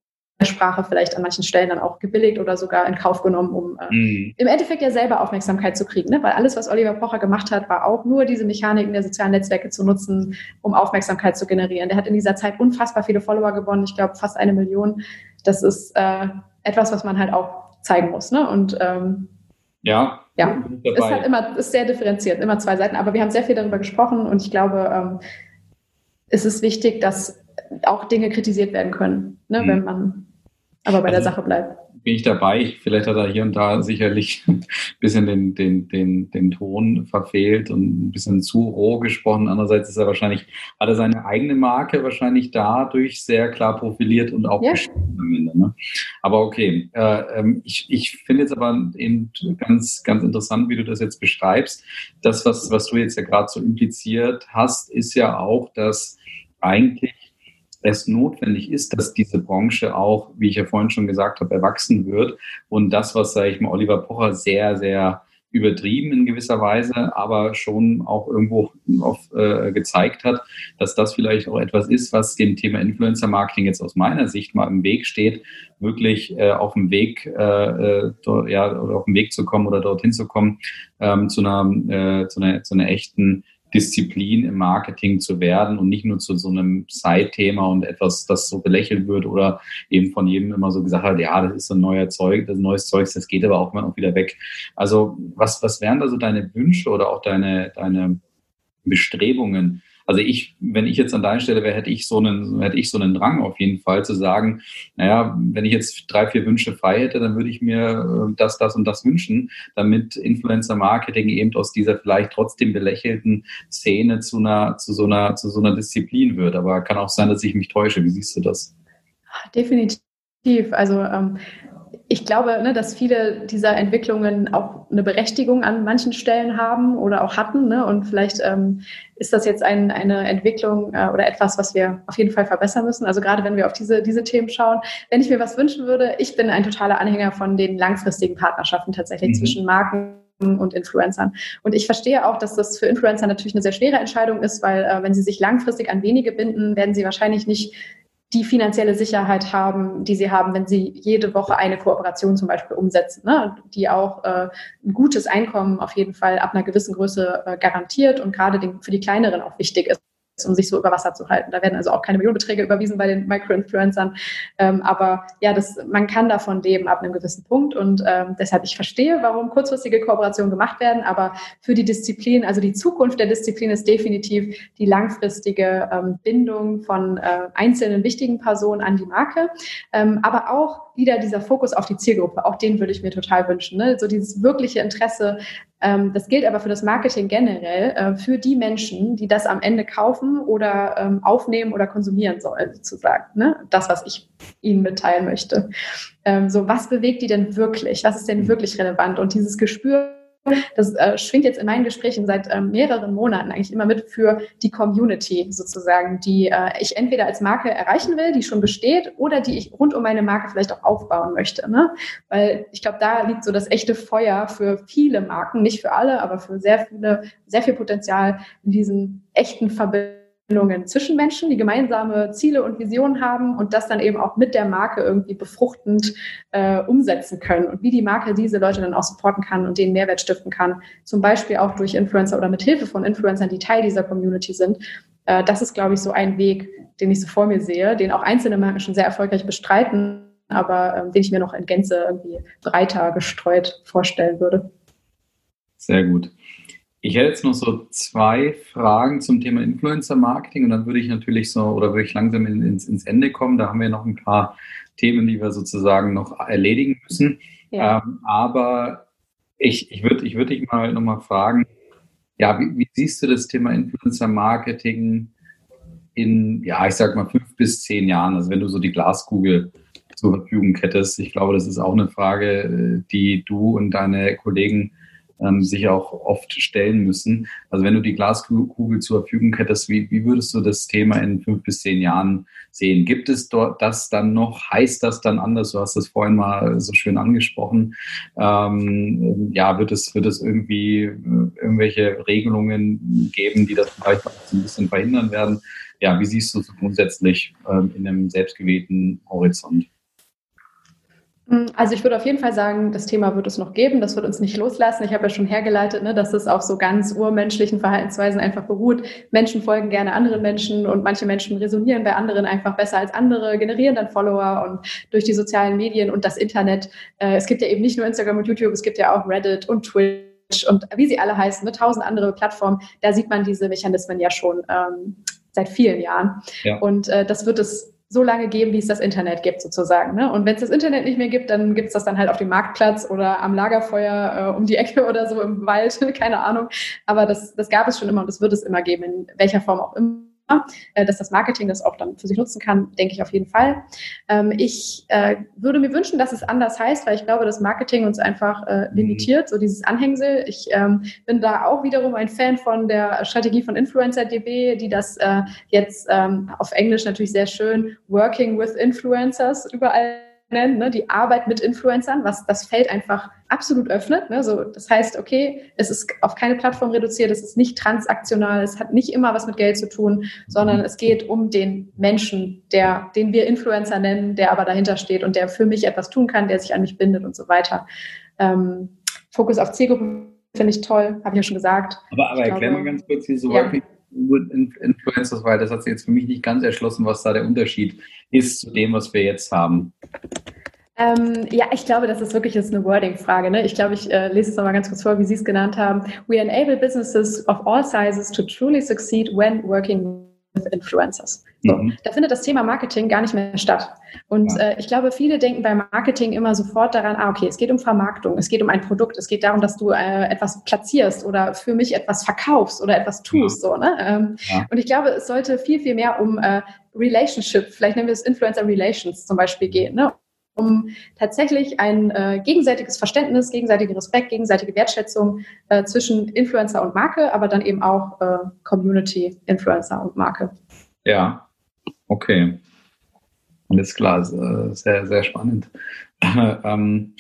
Sprache vielleicht an manchen Stellen dann auch gebilligt oder sogar in Kauf genommen, um äh, mhm. im Endeffekt ja selber Aufmerksamkeit zu kriegen. Ne? Weil alles, was Oliver Pocher gemacht hat, war auch nur diese Mechaniken der sozialen Netzwerke zu nutzen, um Aufmerksamkeit zu generieren. Der hat in dieser Zeit unfassbar viele Follower gewonnen, ich glaube fast eine Million. Das ist äh, etwas, was man halt auch zeigen muss. Ne? Und ähm, ja, ja, ist halt immer ist sehr differenziert, immer zwei Seiten. Aber wir haben sehr viel darüber gesprochen und ich glaube, ähm, es ist wichtig, dass auch Dinge kritisiert werden können, ne, mhm. wenn man aber bei also, der Sache bleibt. Bin ich dabei. Vielleicht hat er hier und da sicherlich ein bisschen den, den, den, den Ton verfehlt und ein bisschen zu roh gesprochen. Andererseits ist er wahrscheinlich, hat er seine eigene Marke wahrscheinlich dadurch sehr klar profiliert und auch ja. am Ende. Ne? Aber okay, äh, ähm, ich, ich finde jetzt aber eben ganz, ganz interessant, wie du das jetzt beschreibst. Das, was, was du jetzt ja gerade so impliziert hast, ist ja auch, dass eigentlich es notwendig ist, dass diese Branche auch, wie ich ja vorhin schon gesagt habe, erwachsen wird. Und das, was, sage ich mal, Oliver Pocher sehr, sehr übertrieben in gewisser Weise, aber schon auch irgendwo auf, äh, gezeigt hat, dass das vielleicht auch etwas ist, was dem Thema Influencer-Marketing jetzt aus meiner Sicht mal im Weg steht, wirklich äh, auf dem Weg, äh, äh ja, oder auf dem Weg zu kommen oder dorthin zu kommen, ähm, zu einer, äh, zu einer, zu einer echten Disziplin im Marketing zu werden und nicht nur zu so einem Side-Thema und etwas, das so belächelt wird oder eben von jedem immer so gesagt hat, ja, das ist so ein neuer Zeug, das neues Zeug, das geht aber auch immer noch wieder weg. Also was, was wären da so deine Wünsche oder auch deine, deine Bestrebungen, also ich, wenn ich jetzt an deiner Stelle wäre, hätte ich so einen, hätte ich so einen Drang auf jeden Fall zu sagen, naja, wenn ich jetzt drei, vier Wünsche frei hätte, dann würde ich mir äh, das, das und das wünschen, damit Influencer-Marketing eben aus dieser vielleicht trotzdem belächelten Szene zu einer, zu so einer, zu so einer Disziplin wird. Aber kann auch sein, dass ich mich täusche. Wie siehst du das? Definitiv. Also ähm, ich glaube, ne, dass viele dieser Entwicklungen auch eine Berechtigung an manchen Stellen haben oder auch hatten. Ne? Und vielleicht ähm, ist das jetzt ein, eine Entwicklung äh, oder etwas, was wir auf jeden Fall verbessern müssen. Also gerade wenn wir auf diese, diese Themen schauen. Wenn ich mir was wünschen würde, ich bin ein totaler Anhänger von den langfristigen Partnerschaften tatsächlich mhm. zwischen Marken und Influencern. Und ich verstehe auch, dass das für Influencer natürlich eine sehr schwere Entscheidung ist, weil äh, wenn sie sich langfristig an wenige binden, werden sie wahrscheinlich nicht die finanzielle Sicherheit haben, die sie haben, wenn sie jede Woche eine Kooperation zum Beispiel umsetzen, ne? die auch äh, ein gutes Einkommen auf jeden Fall ab einer gewissen Größe äh, garantiert und gerade den, für die kleineren auch wichtig ist um sich so über Wasser zu halten. Da werden also auch keine Millionenbeträge überwiesen bei den Microinfluencern. Ähm, aber ja, das, man kann davon leben ab einem gewissen Punkt. Und ähm, deshalb, ich verstehe, warum kurzfristige Kooperationen gemacht werden. Aber für die Disziplin, also die Zukunft der Disziplin ist definitiv die langfristige ähm, Bindung von äh, einzelnen wichtigen Personen an die Marke. Ähm, aber auch wieder dieser Fokus auf die Zielgruppe. Auch den würde ich mir total wünschen. Ne? So dieses wirkliche Interesse ähm, das gilt aber für das Marketing generell, äh, für die Menschen, die das am Ende kaufen oder ähm, aufnehmen oder konsumieren sollen, sozusagen. Ne? Das, was ich Ihnen mitteilen möchte. Ähm, so, was bewegt die denn wirklich? Was ist denn wirklich relevant? Und dieses Gespür das äh, schwingt jetzt in meinen Gesprächen seit ähm, mehreren Monaten eigentlich immer mit für die Community sozusagen, die äh, ich entweder als Marke erreichen will, die schon besteht, oder die ich rund um meine Marke vielleicht auch aufbauen möchte. Ne? Weil ich glaube, da liegt so das echte Feuer für viele Marken, nicht für alle, aber für sehr viele, sehr viel Potenzial in diesen echten Verbindungen Verbindungen zwischen Menschen, die gemeinsame Ziele und Visionen haben und das dann eben auch mit der Marke irgendwie befruchtend äh, umsetzen können und wie die Marke diese Leute dann auch supporten kann und denen Mehrwert stiften kann, zum Beispiel auch durch Influencer oder mit Hilfe von Influencern, die Teil dieser Community sind. Äh, das ist, glaube ich, so ein Weg, den ich so vor mir sehe, den auch einzelne Marken schon sehr erfolgreich bestreiten, aber äh, den ich mir noch in Gänze irgendwie breiter gestreut vorstellen würde. Sehr gut. Ich hätte jetzt noch so zwei Fragen zum Thema Influencer-Marketing und dann würde ich natürlich so oder würde ich langsam in, ins, ins Ende kommen. Da haben wir noch ein paar Themen, die wir sozusagen noch erledigen müssen. Ja. Ähm, aber ich, ich würde ich würd dich mal nochmal fragen, ja, wie, wie, siehst du das Thema Influencer-Marketing in, ja, ich sag mal fünf bis zehn Jahren? Also wenn du so die Glaskugel zur Verfügung hättest. Ich glaube, das ist auch eine Frage, äh, die du und deine Kollegen ähm, sich auch oft stellen müssen. Also wenn du die Glaskugel zur Verfügung hättest, wie, wie würdest du das Thema in fünf bis zehn Jahren sehen? Gibt es dort das dann noch? Heißt das dann anders? Du hast das vorhin mal so schön angesprochen. Ähm, ja, wird es, wird es irgendwie äh, irgendwelche Regelungen geben, die das vielleicht ein bisschen verhindern werden? Ja, wie siehst du es grundsätzlich ähm, in einem selbstgewählten Horizont? Hm, also ich würde auf jeden Fall sagen, das Thema wird es noch geben, das wird uns nicht loslassen. Ich habe ja schon hergeleitet, ne, dass es auf so ganz urmenschlichen Verhaltensweisen einfach beruht. Menschen folgen gerne anderen Menschen und manche Menschen resonieren bei anderen einfach besser als andere, generieren dann Follower und durch die sozialen Medien und das Internet. Äh, es gibt ja eben nicht nur Instagram und YouTube, es gibt ja auch Reddit und Twitch und wie sie alle heißen, ne, tausend andere Plattformen. Da sieht man diese Mechanismen ja schon ähm, seit vielen Jahren. Ja. Und äh, das wird es so lange geben, wie es das Internet gibt, sozusagen. Ne? Und wenn es das Internet nicht mehr gibt, dann gibt es das dann halt auf dem Marktplatz oder am Lagerfeuer äh, um die Ecke oder so im Wald, keine Ahnung. Aber das, das gab es schon immer und das wird es immer geben, in welcher Form auch immer. Äh, dass das Marketing das auch dann für sich nutzen kann, denke ich auf jeden Fall. Ähm, ich äh, würde mir wünschen, dass es anders heißt, weil ich glaube, dass Marketing uns einfach äh, mhm. limitiert, so dieses Anhängsel. Ich ähm, bin da auch wiederum ein Fan von der Strategie von InfluencerDB, die das jetzt ähm, auf Englisch natürlich sehr schön Working with Influencers überall nennen, ne, die Arbeit mit Influencern, was das Feld einfach absolut öffnet. Ne? So, das heißt, okay, es ist auf keine Plattform reduziert, es ist nicht transaktional, es hat nicht immer was mit Geld zu tun, sondern es geht um den Menschen, der, den wir Influencer nennen, der aber dahinter steht und der für mich etwas tun kann, der sich an mich bindet und so weiter. Ähm, Fokus auf Zielgruppen finde ich toll, habe ich ja schon gesagt. Aber, aber erklär mal ganz kurz diese ja. Influencers, weil das hat sich jetzt für mich nicht ganz erschlossen, was da der Unterschied ist zu dem, was wir jetzt haben. Ähm, ja, ich glaube, das ist wirklich jetzt eine Wording-Frage. Ne? Ich glaube, ich äh, lese es nochmal ganz kurz vor, wie Sie es genannt haben. We enable businesses of all sizes to truly succeed when working with Influencers. So, mhm. Da findet das Thema Marketing gar nicht mehr statt. Und ja. äh, ich glaube, viele denken beim Marketing immer sofort daran, ah, okay, es geht um Vermarktung, es geht um ein Produkt, es geht darum, dass du äh, etwas platzierst oder für mich etwas verkaufst oder etwas tust. Ja. So, ne? Ähm, ja. Und ich glaube, es sollte viel, viel mehr um äh, Relationship, vielleicht nennen wir es Influencer Relations zum Beispiel gehen, ne? Um tatsächlich ein äh, gegenseitiges Verständnis, gegenseitigen Respekt, gegenseitige Wertschätzung äh, zwischen Influencer und Marke, aber dann eben auch äh, Community, Influencer und Marke. Ja, okay. Alles klar, sehr, sehr spannend. ähm,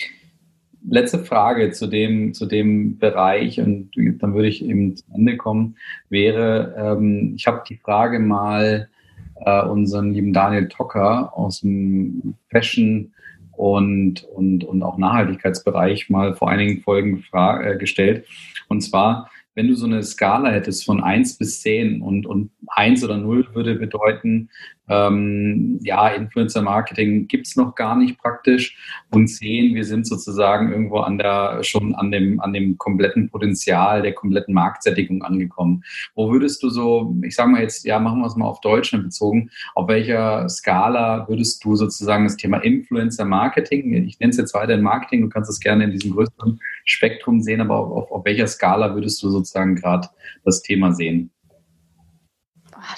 letzte Frage zu dem, zu dem Bereich und dann würde ich eben zu Ende kommen, wäre, ähm, ich habe die Frage mal äh, unseren lieben Daniel Tocker aus dem Fashion und, und, und auch Nachhaltigkeitsbereich mal vor einigen Folgen äh, gestellt. Und zwar, wenn du so eine Skala hättest von 1 bis 10 und, und 1 oder 0 würde bedeuten, ähm, ja, Influencer-Marketing gibt es noch gar nicht praktisch und sehen, wir sind sozusagen irgendwo an der, schon an dem, an dem kompletten Potenzial der kompletten Marktsättigung angekommen. Wo würdest du so, ich sage mal jetzt, ja, machen wir es mal auf Deutschland bezogen, auf welcher Skala würdest du sozusagen das Thema Influencer-Marketing, ich nenne es jetzt weiterhin Marketing, du kannst es gerne in diesem größeren Spektrum sehen, aber auf, auf, auf welcher Skala würdest du sozusagen gerade das Thema sehen?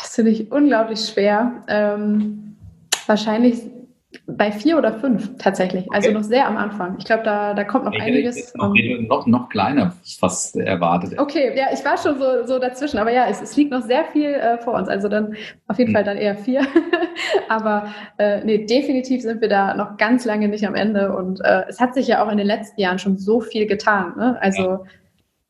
Das finde ich unglaublich schwer. Ähm, wahrscheinlich Bei vier oder fünf tatsächlich. Also okay. Noch sehr am Anfang. Ich glaube, da, da kommt noch ich einiges. Noch, noch, noch kleiner fast erwartet. Okay, ja, ich war schon so, so dazwischen. Aber ja, es, es liegt noch sehr viel äh, vor uns. Also dann auf jeden hm. Fall dann eher vier. aber äh, nee, definitiv sind wir da noch ganz lange nicht am Ende. Und äh, es hat sich ja auch in den letzten Jahren schon so viel getan. Ne? Also ja.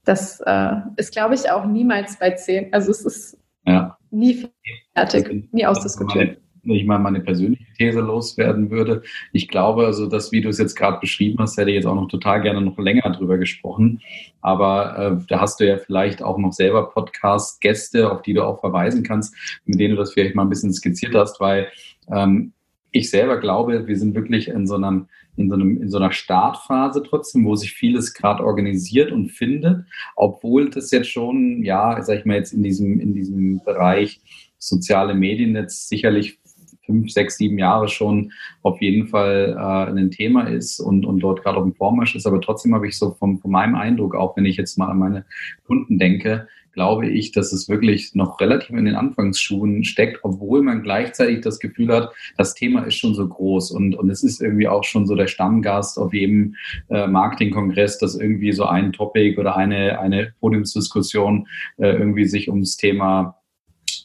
das äh, ist, glaube ich, auch niemals bei zehn. Also es ist ja. Nie fertig, nie ausdiskutiert ich mal meine persönliche These loswerden würde. Ich glaube, also das, wie du es jetzt gerade beschrieben hast, hätte ich jetzt auch noch total gerne noch länger drüber gesprochen. Aber äh, da hast du ja vielleicht auch noch selber Podcast-Gäste, auf die du auch verweisen kannst, mit denen du das vielleicht mal ein bisschen skizziert hast, weil ähm, ich selber glaube, wir sind wirklich in so einem in so, einem, in so einer Startphase trotzdem, wo sich vieles gerade organisiert und findet, obwohl das jetzt schon, ja, sag ich mal jetzt in diesem, in diesem Bereich soziale Medien jetzt sicherlich fünf, sechs, sieben Jahre schon auf jeden Fall äh, ein Thema ist und, und dort gerade auf dem Vormarsch ist. Aber trotzdem habe ich so vom, von meinem Eindruck, auch wenn ich jetzt mal an meine Kunden denke, glaube ich, dass es wirklich noch relativ in den Anfangsschuhen steckt, obwohl man gleichzeitig das Gefühl hat, das Thema ist schon so groß und, und es ist irgendwie auch schon so der Stammgast auf jedem äh, Marketingkongress, dass irgendwie so ein Topic oder eine, eine Podiumsdiskussion äh, irgendwie sich ums Thema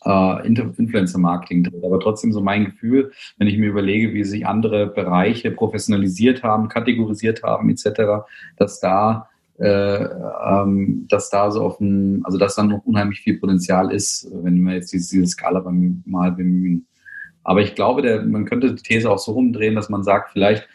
äh, Influencer-Marketing dreht. Aber trotzdem so mein Gefühl, wenn ich mir überlege, wie sich andere Bereiche professionalisiert haben, kategorisiert haben etc., dass da äh, ähm, dass da so auf ein, also dass dann noch unheimlich viel Potenzial ist, wenn wir jetzt diese, diese Skala beim, mal bemühen. Aber ich glaube, der, man könnte die These auch so rumdrehen, dass man sagt, vielleicht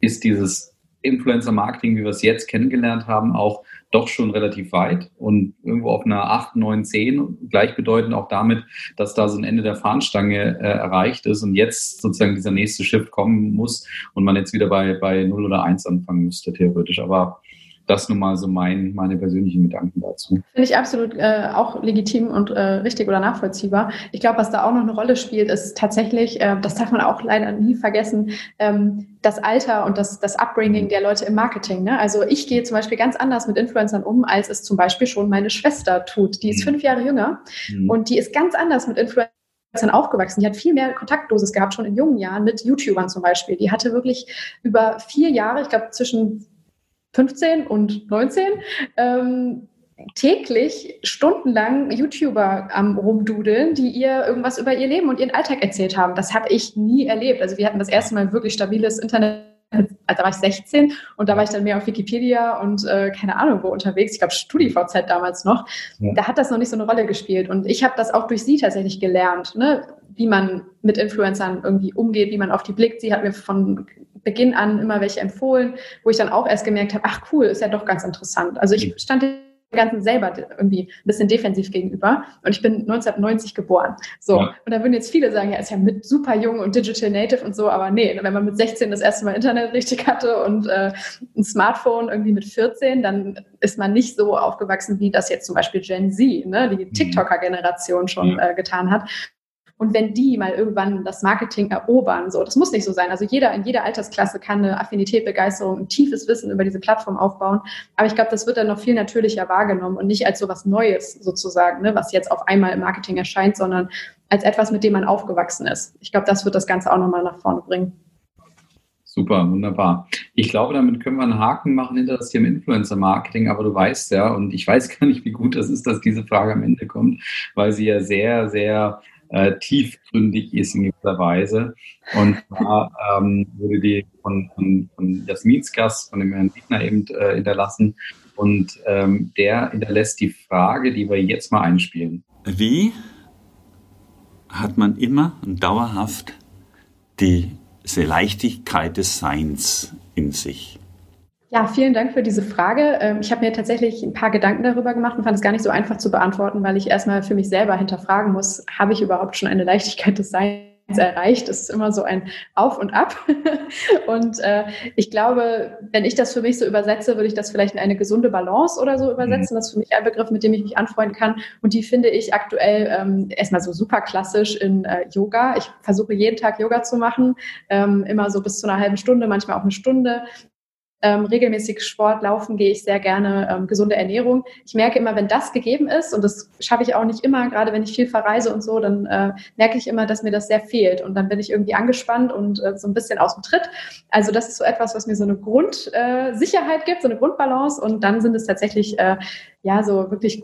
ist dieses Influencer-Marketing, wie wir es jetzt kennengelernt haben, auch doch schon relativ weit und irgendwo auf einer 8, 9, 10, gleichbedeutend auch damit, dass da so ein Ende der Fahnenstange äh, erreicht ist und jetzt sozusagen dieser nächste Shift kommen muss und man jetzt wieder bei, bei 0 oder 1 anfangen müsste, theoretisch. Aber das nun mal so mein, meine persönlichen Gedanken dazu. Finde ich absolut äh, auch legitim und äh, richtig oder nachvollziehbar. Ich glaube, was da auch noch eine Rolle spielt, ist tatsächlich, äh, das darf man auch leider nie vergessen, ähm, das Alter und das, das Upbringing der Leute im Marketing. Ne? Also ich gehe zum Beispiel ganz anders mit Influencern um, als es zum Beispiel schon meine Schwester tut. Die ist mhm. fünf Jahre jünger mhm. und die ist ganz anders mit Influencern aufgewachsen. Die hat viel mehr Kontaktdosis gehabt, schon in jungen Jahren mit YouTubern zum Beispiel. Die hatte wirklich über vier Jahre, ich glaube zwischen 15 und 19 ähm, täglich stundenlang YouTuber am rumdudeln, die ihr irgendwas über ihr Leben und ihren Alltag erzählt haben. Das habe ich nie erlebt. Also wir hatten das erste Mal wirklich stabiles Internet also da war ich 16 und da war ich dann mehr auf Wikipedia und äh, keine Ahnung wo unterwegs. Ich glaube StudiVZ damals noch. Ja. Da hat das noch nicht so eine Rolle gespielt und ich habe das auch durch sie tatsächlich gelernt, ne? wie man mit Influencern irgendwie umgeht, wie man auf die blickt. Sie hat mir von Beginn an immer welche empfohlen, wo ich dann auch erst gemerkt habe, ach cool, ist ja doch ganz interessant. Also ich stand dem Ganzen selber irgendwie ein bisschen defensiv gegenüber und ich bin 1990 geboren. So. Ja. Und da würden jetzt viele sagen, ja, ist ja mit super jung und Digital Native und so, aber nee, wenn man mit 16 das erste Mal Internet richtig hatte und äh, ein Smartphone irgendwie mit 14, dann ist man nicht so aufgewachsen, wie das jetzt zum Beispiel Gen Z, ne, die mhm. TikToker-Generation schon äh, getan hat. Und wenn die mal irgendwann das Marketing erobern, so, das muss nicht so sein. Also jeder in jeder Altersklasse kann eine Affinität, Begeisterung, ein tiefes Wissen über diese Plattform aufbauen. Aber ich glaube, das wird dann noch viel natürlicher wahrgenommen und nicht als so was Neues sozusagen, ne, was jetzt auf einmal im Marketing erscheint, sondern als etwas, mit dem man aufgewachsen ist. Ich glaube, das wird das Ganze auch nochmal nach vorne bringen. Super, wunderbar. Ich glaube, damit können wir einen Haken machen hinter das Thema Influencer-Marketing, aber du weißt ja, und ich weiß gar nicht, wie gut das ist, dass diese Frage am Ende kommt, weil sie ja sehr, sehr äh, tiefgründig ist in gewisser Weise. Und zwar ähm, wurde die von, von, von Jasmins Gast, von dem Herrn Wittner eben äh, hinterlassen. Und ähm, der hinterlässt die Frage, die wir jetzt mal einspielen. Wie hat man immer und dauerhaft diese Leichtigkeit des Seins in sich? Ja, vielen Dank für diese Frage. Ähm, ich habe mir tatsächlich ein paar Gedanken darüber gemacht und fand es gar nicht so einfach zu beantworten, weil ich erstmal für mich selber hinterfragen muss, habe ich überhaupt schon eine Leichtigkeit des Seins erreicht? Das ist immer so ein Auf und Ab. Und äh, ich glaube, wenn ich das für mich so übersetze, würde ich das vielleicht in eine gesunde Balance oder so übersetzen. Mhm. Das ist für mich ein Begriff, mit dem ich mich anfreunden kann. Und die finde ich aktuell ähm, erstmal so super klassisch in äh, Yoga. Ich versuche jeden Tag Yoga zu machen, ähm, immer so bis zu einer halben Stunde, manchmal auch eine Stunde ähm, regelmäßig Sport, Laufen gehe ich sehr gerne, ähm, gesunde Ernährung. Ich merke immer, wenn das gegeben ist, und das schaffe ich auch nicht immer, gerade wenn ich viel verreise und so, dann äh, merke ich immer, dass mir das sehr fehlt und dann bin ich irgendwie angespannt und äh, so ein bisschen aus dem Tritt. Also das ist so etwas, was mir so eine Grundsicherheit äh, gibt, so eine Grundbalance und dann sind es tatsächlich äh, ja so wirklich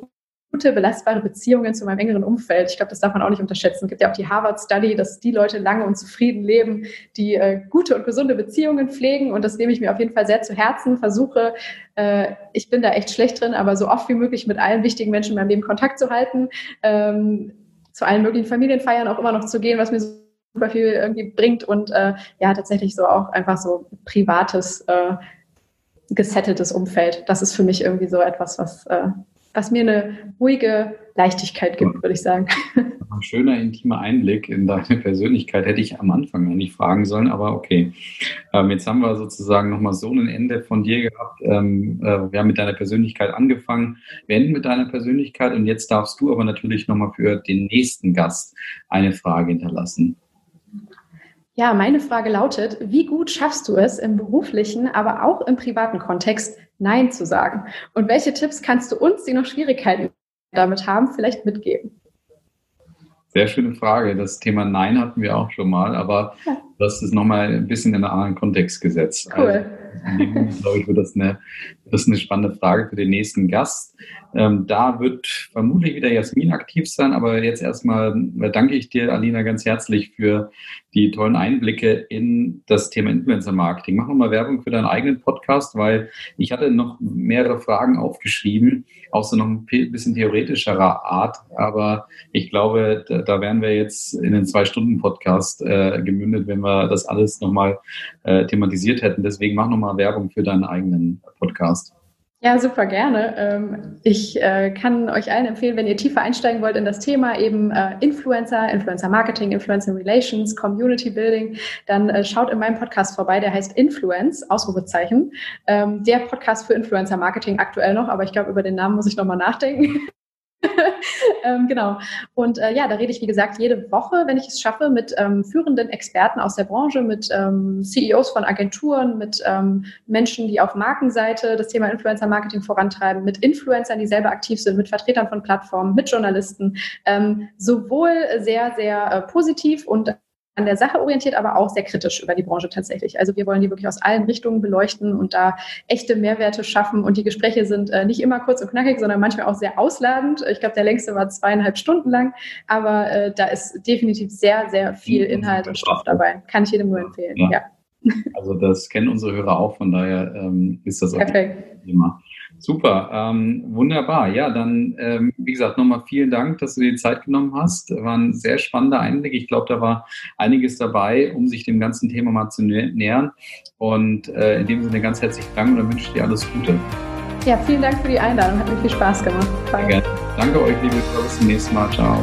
gute, belastbare Beziehungen zu meinem engeren Umfeld. Ich glaube, das darf man auch nicht unterschätzen. Es gibt ja auch die Harvard-Study, dass die Leute lange und zufrieden leben, die äh, gute und gesunde Beziehungen pflegen. Und das nehme ich mir auf jeden Fall sehr zu Herzen. Versuche, äh, ich bin da echt schlecht drin, aber so oft wie möglich mit allen wichtigen Menschen in meinem Leben Kontakt zu halten, ähm, zu allen möglichen Familienfeiern auch immer noch zu gehen, was mir super viel irgendwie bringt und äh, ja, tatsächlich so auch einfach so privates, äh, gesetteltes Umfeld. Das ist für mich irgendwie so etwas, was äh, was mir eine ruhige Leichtigkeit gibt, würde ich sagen. Ein schöner, intimer Einblick in deine Persönlichkeit hätte ich am Anfang noch nicht fragen sollen, aber okay. Ähm, jetzt haben wir sozusagen nochmal so ein Ende von dir gehabt. Ähm, äh, wir haben mit deiner Persönlichkeit angefangen, wir enden mit deiner Persönlichkeit und jetzt darfst du aber natürlich nochmal für den nächsten Gast eine Frage hinterlassen. Ja, meine Frage lautet, wie gut schaffst du es im beruflichen, aber auch im privaten Kontext, Nein zu sagen? Und welche Tipps kannst du uns, die noch Schwierigkeiten damit haben, vielleicht mitgeben? Sehr schöne Frage. Das Thema Nein hatten wir auch schon mal, aber ja. Das ist nochmal ein bisschen in einen anderen Kontext gesetzt. Cool. Also, glaube ich, wird das, eine, das ist eine spannende Frage für den nächsten Gast. Ähm, da wird vermutlich wieder Jasmin aktiv sein, aber jetzt erstmal äh, danke ich dir, Alina, ganz herzlich für die tollen Einblicke in das Thema Influencer Marketing. Mach nochmal Werbung für deinen eigenen Podcast, weil ich hatte noch mehrere Fragen aufgeschrieben, auch so noch ein bisschen theoretischerer Art, aber ich glaube, da, da wären wir jetzt in den Zwei-Stunden-Podcast äh, gemündet, wenn wir das alles nochmal äh, thematisiert hätten. Deswegen mach nochmal Werbung für deinen eigenen Podcast. Ja, super gerne. Ähm, ich äh, kann euch allen empfehlen, wenn ihr tiefer einsteigen wollt in das Thema eben äh, Influencer, Influencer Marketing, Influencer Relations, Community Building, dann äh, schaut in meinem Podcast vorbei, der heißt Influence, Ausrufezeichen. Ähm, der Podcast für Influencer Marketing aktuell noch, aber ich glaube, über den Namen muss ich nochmal nachdenken. ähm, genau. Und äh, ja, da rede ich, wie gesagt, jede Woche, wenn ich es schaffe, mit ähm, führenden Experten aus der Branche, mit ähm, CEOs von Agenturen, mit ähm, Menschen, die auf Markenseite das Thema Influencer-Marketing vorantreiben, mit Influencern, die selber aktiv sind, mit Vertretern von Plattformen, mit Journalisten. Ähm, sowohl sehr, sehr äh, positiv und an der Sache orientiert, aber auch sehr kritisch über die Branche tatsächlich. Also wir wollen die wirklich aus allen Richtungen beleuchten und da echte Mehrwerte schaffen. Und die Gespräche sind äh, nicht immer kurz und knackig, sondern manchmal auch sehr ausladend. Ich glaube, der längste war zweieinhalb Stunden lang, aber äh, da ist definitiv sehr, sehr viel Inhalt und Stoff dabei. Kann ich jedem nur empfehlen. Ja. ja. Also das kennen unsere Hörer auch, von daher ähm, ist das auch Perfekt. Thema. Super, ähm, wunderbar. Ja, dann, ähm, wie gesagt, nochmal vielen Dank, dass du dir die Zeit genommen hast. War ein sehr spannender Einblick. Ich glaube, da war einiges dabei, um sich dem ganzen Thema mal zu nähern. Und äh, in dem Sinne ganz herzlichen Dank und dann wünsche ich dir alles Gute. Ja, vielen Dank für die Einladung. Hat mir viel Spaß gemacht. Danke. Danke euch, liebe Hörer. Bis zum nächsten Mal. Ciao.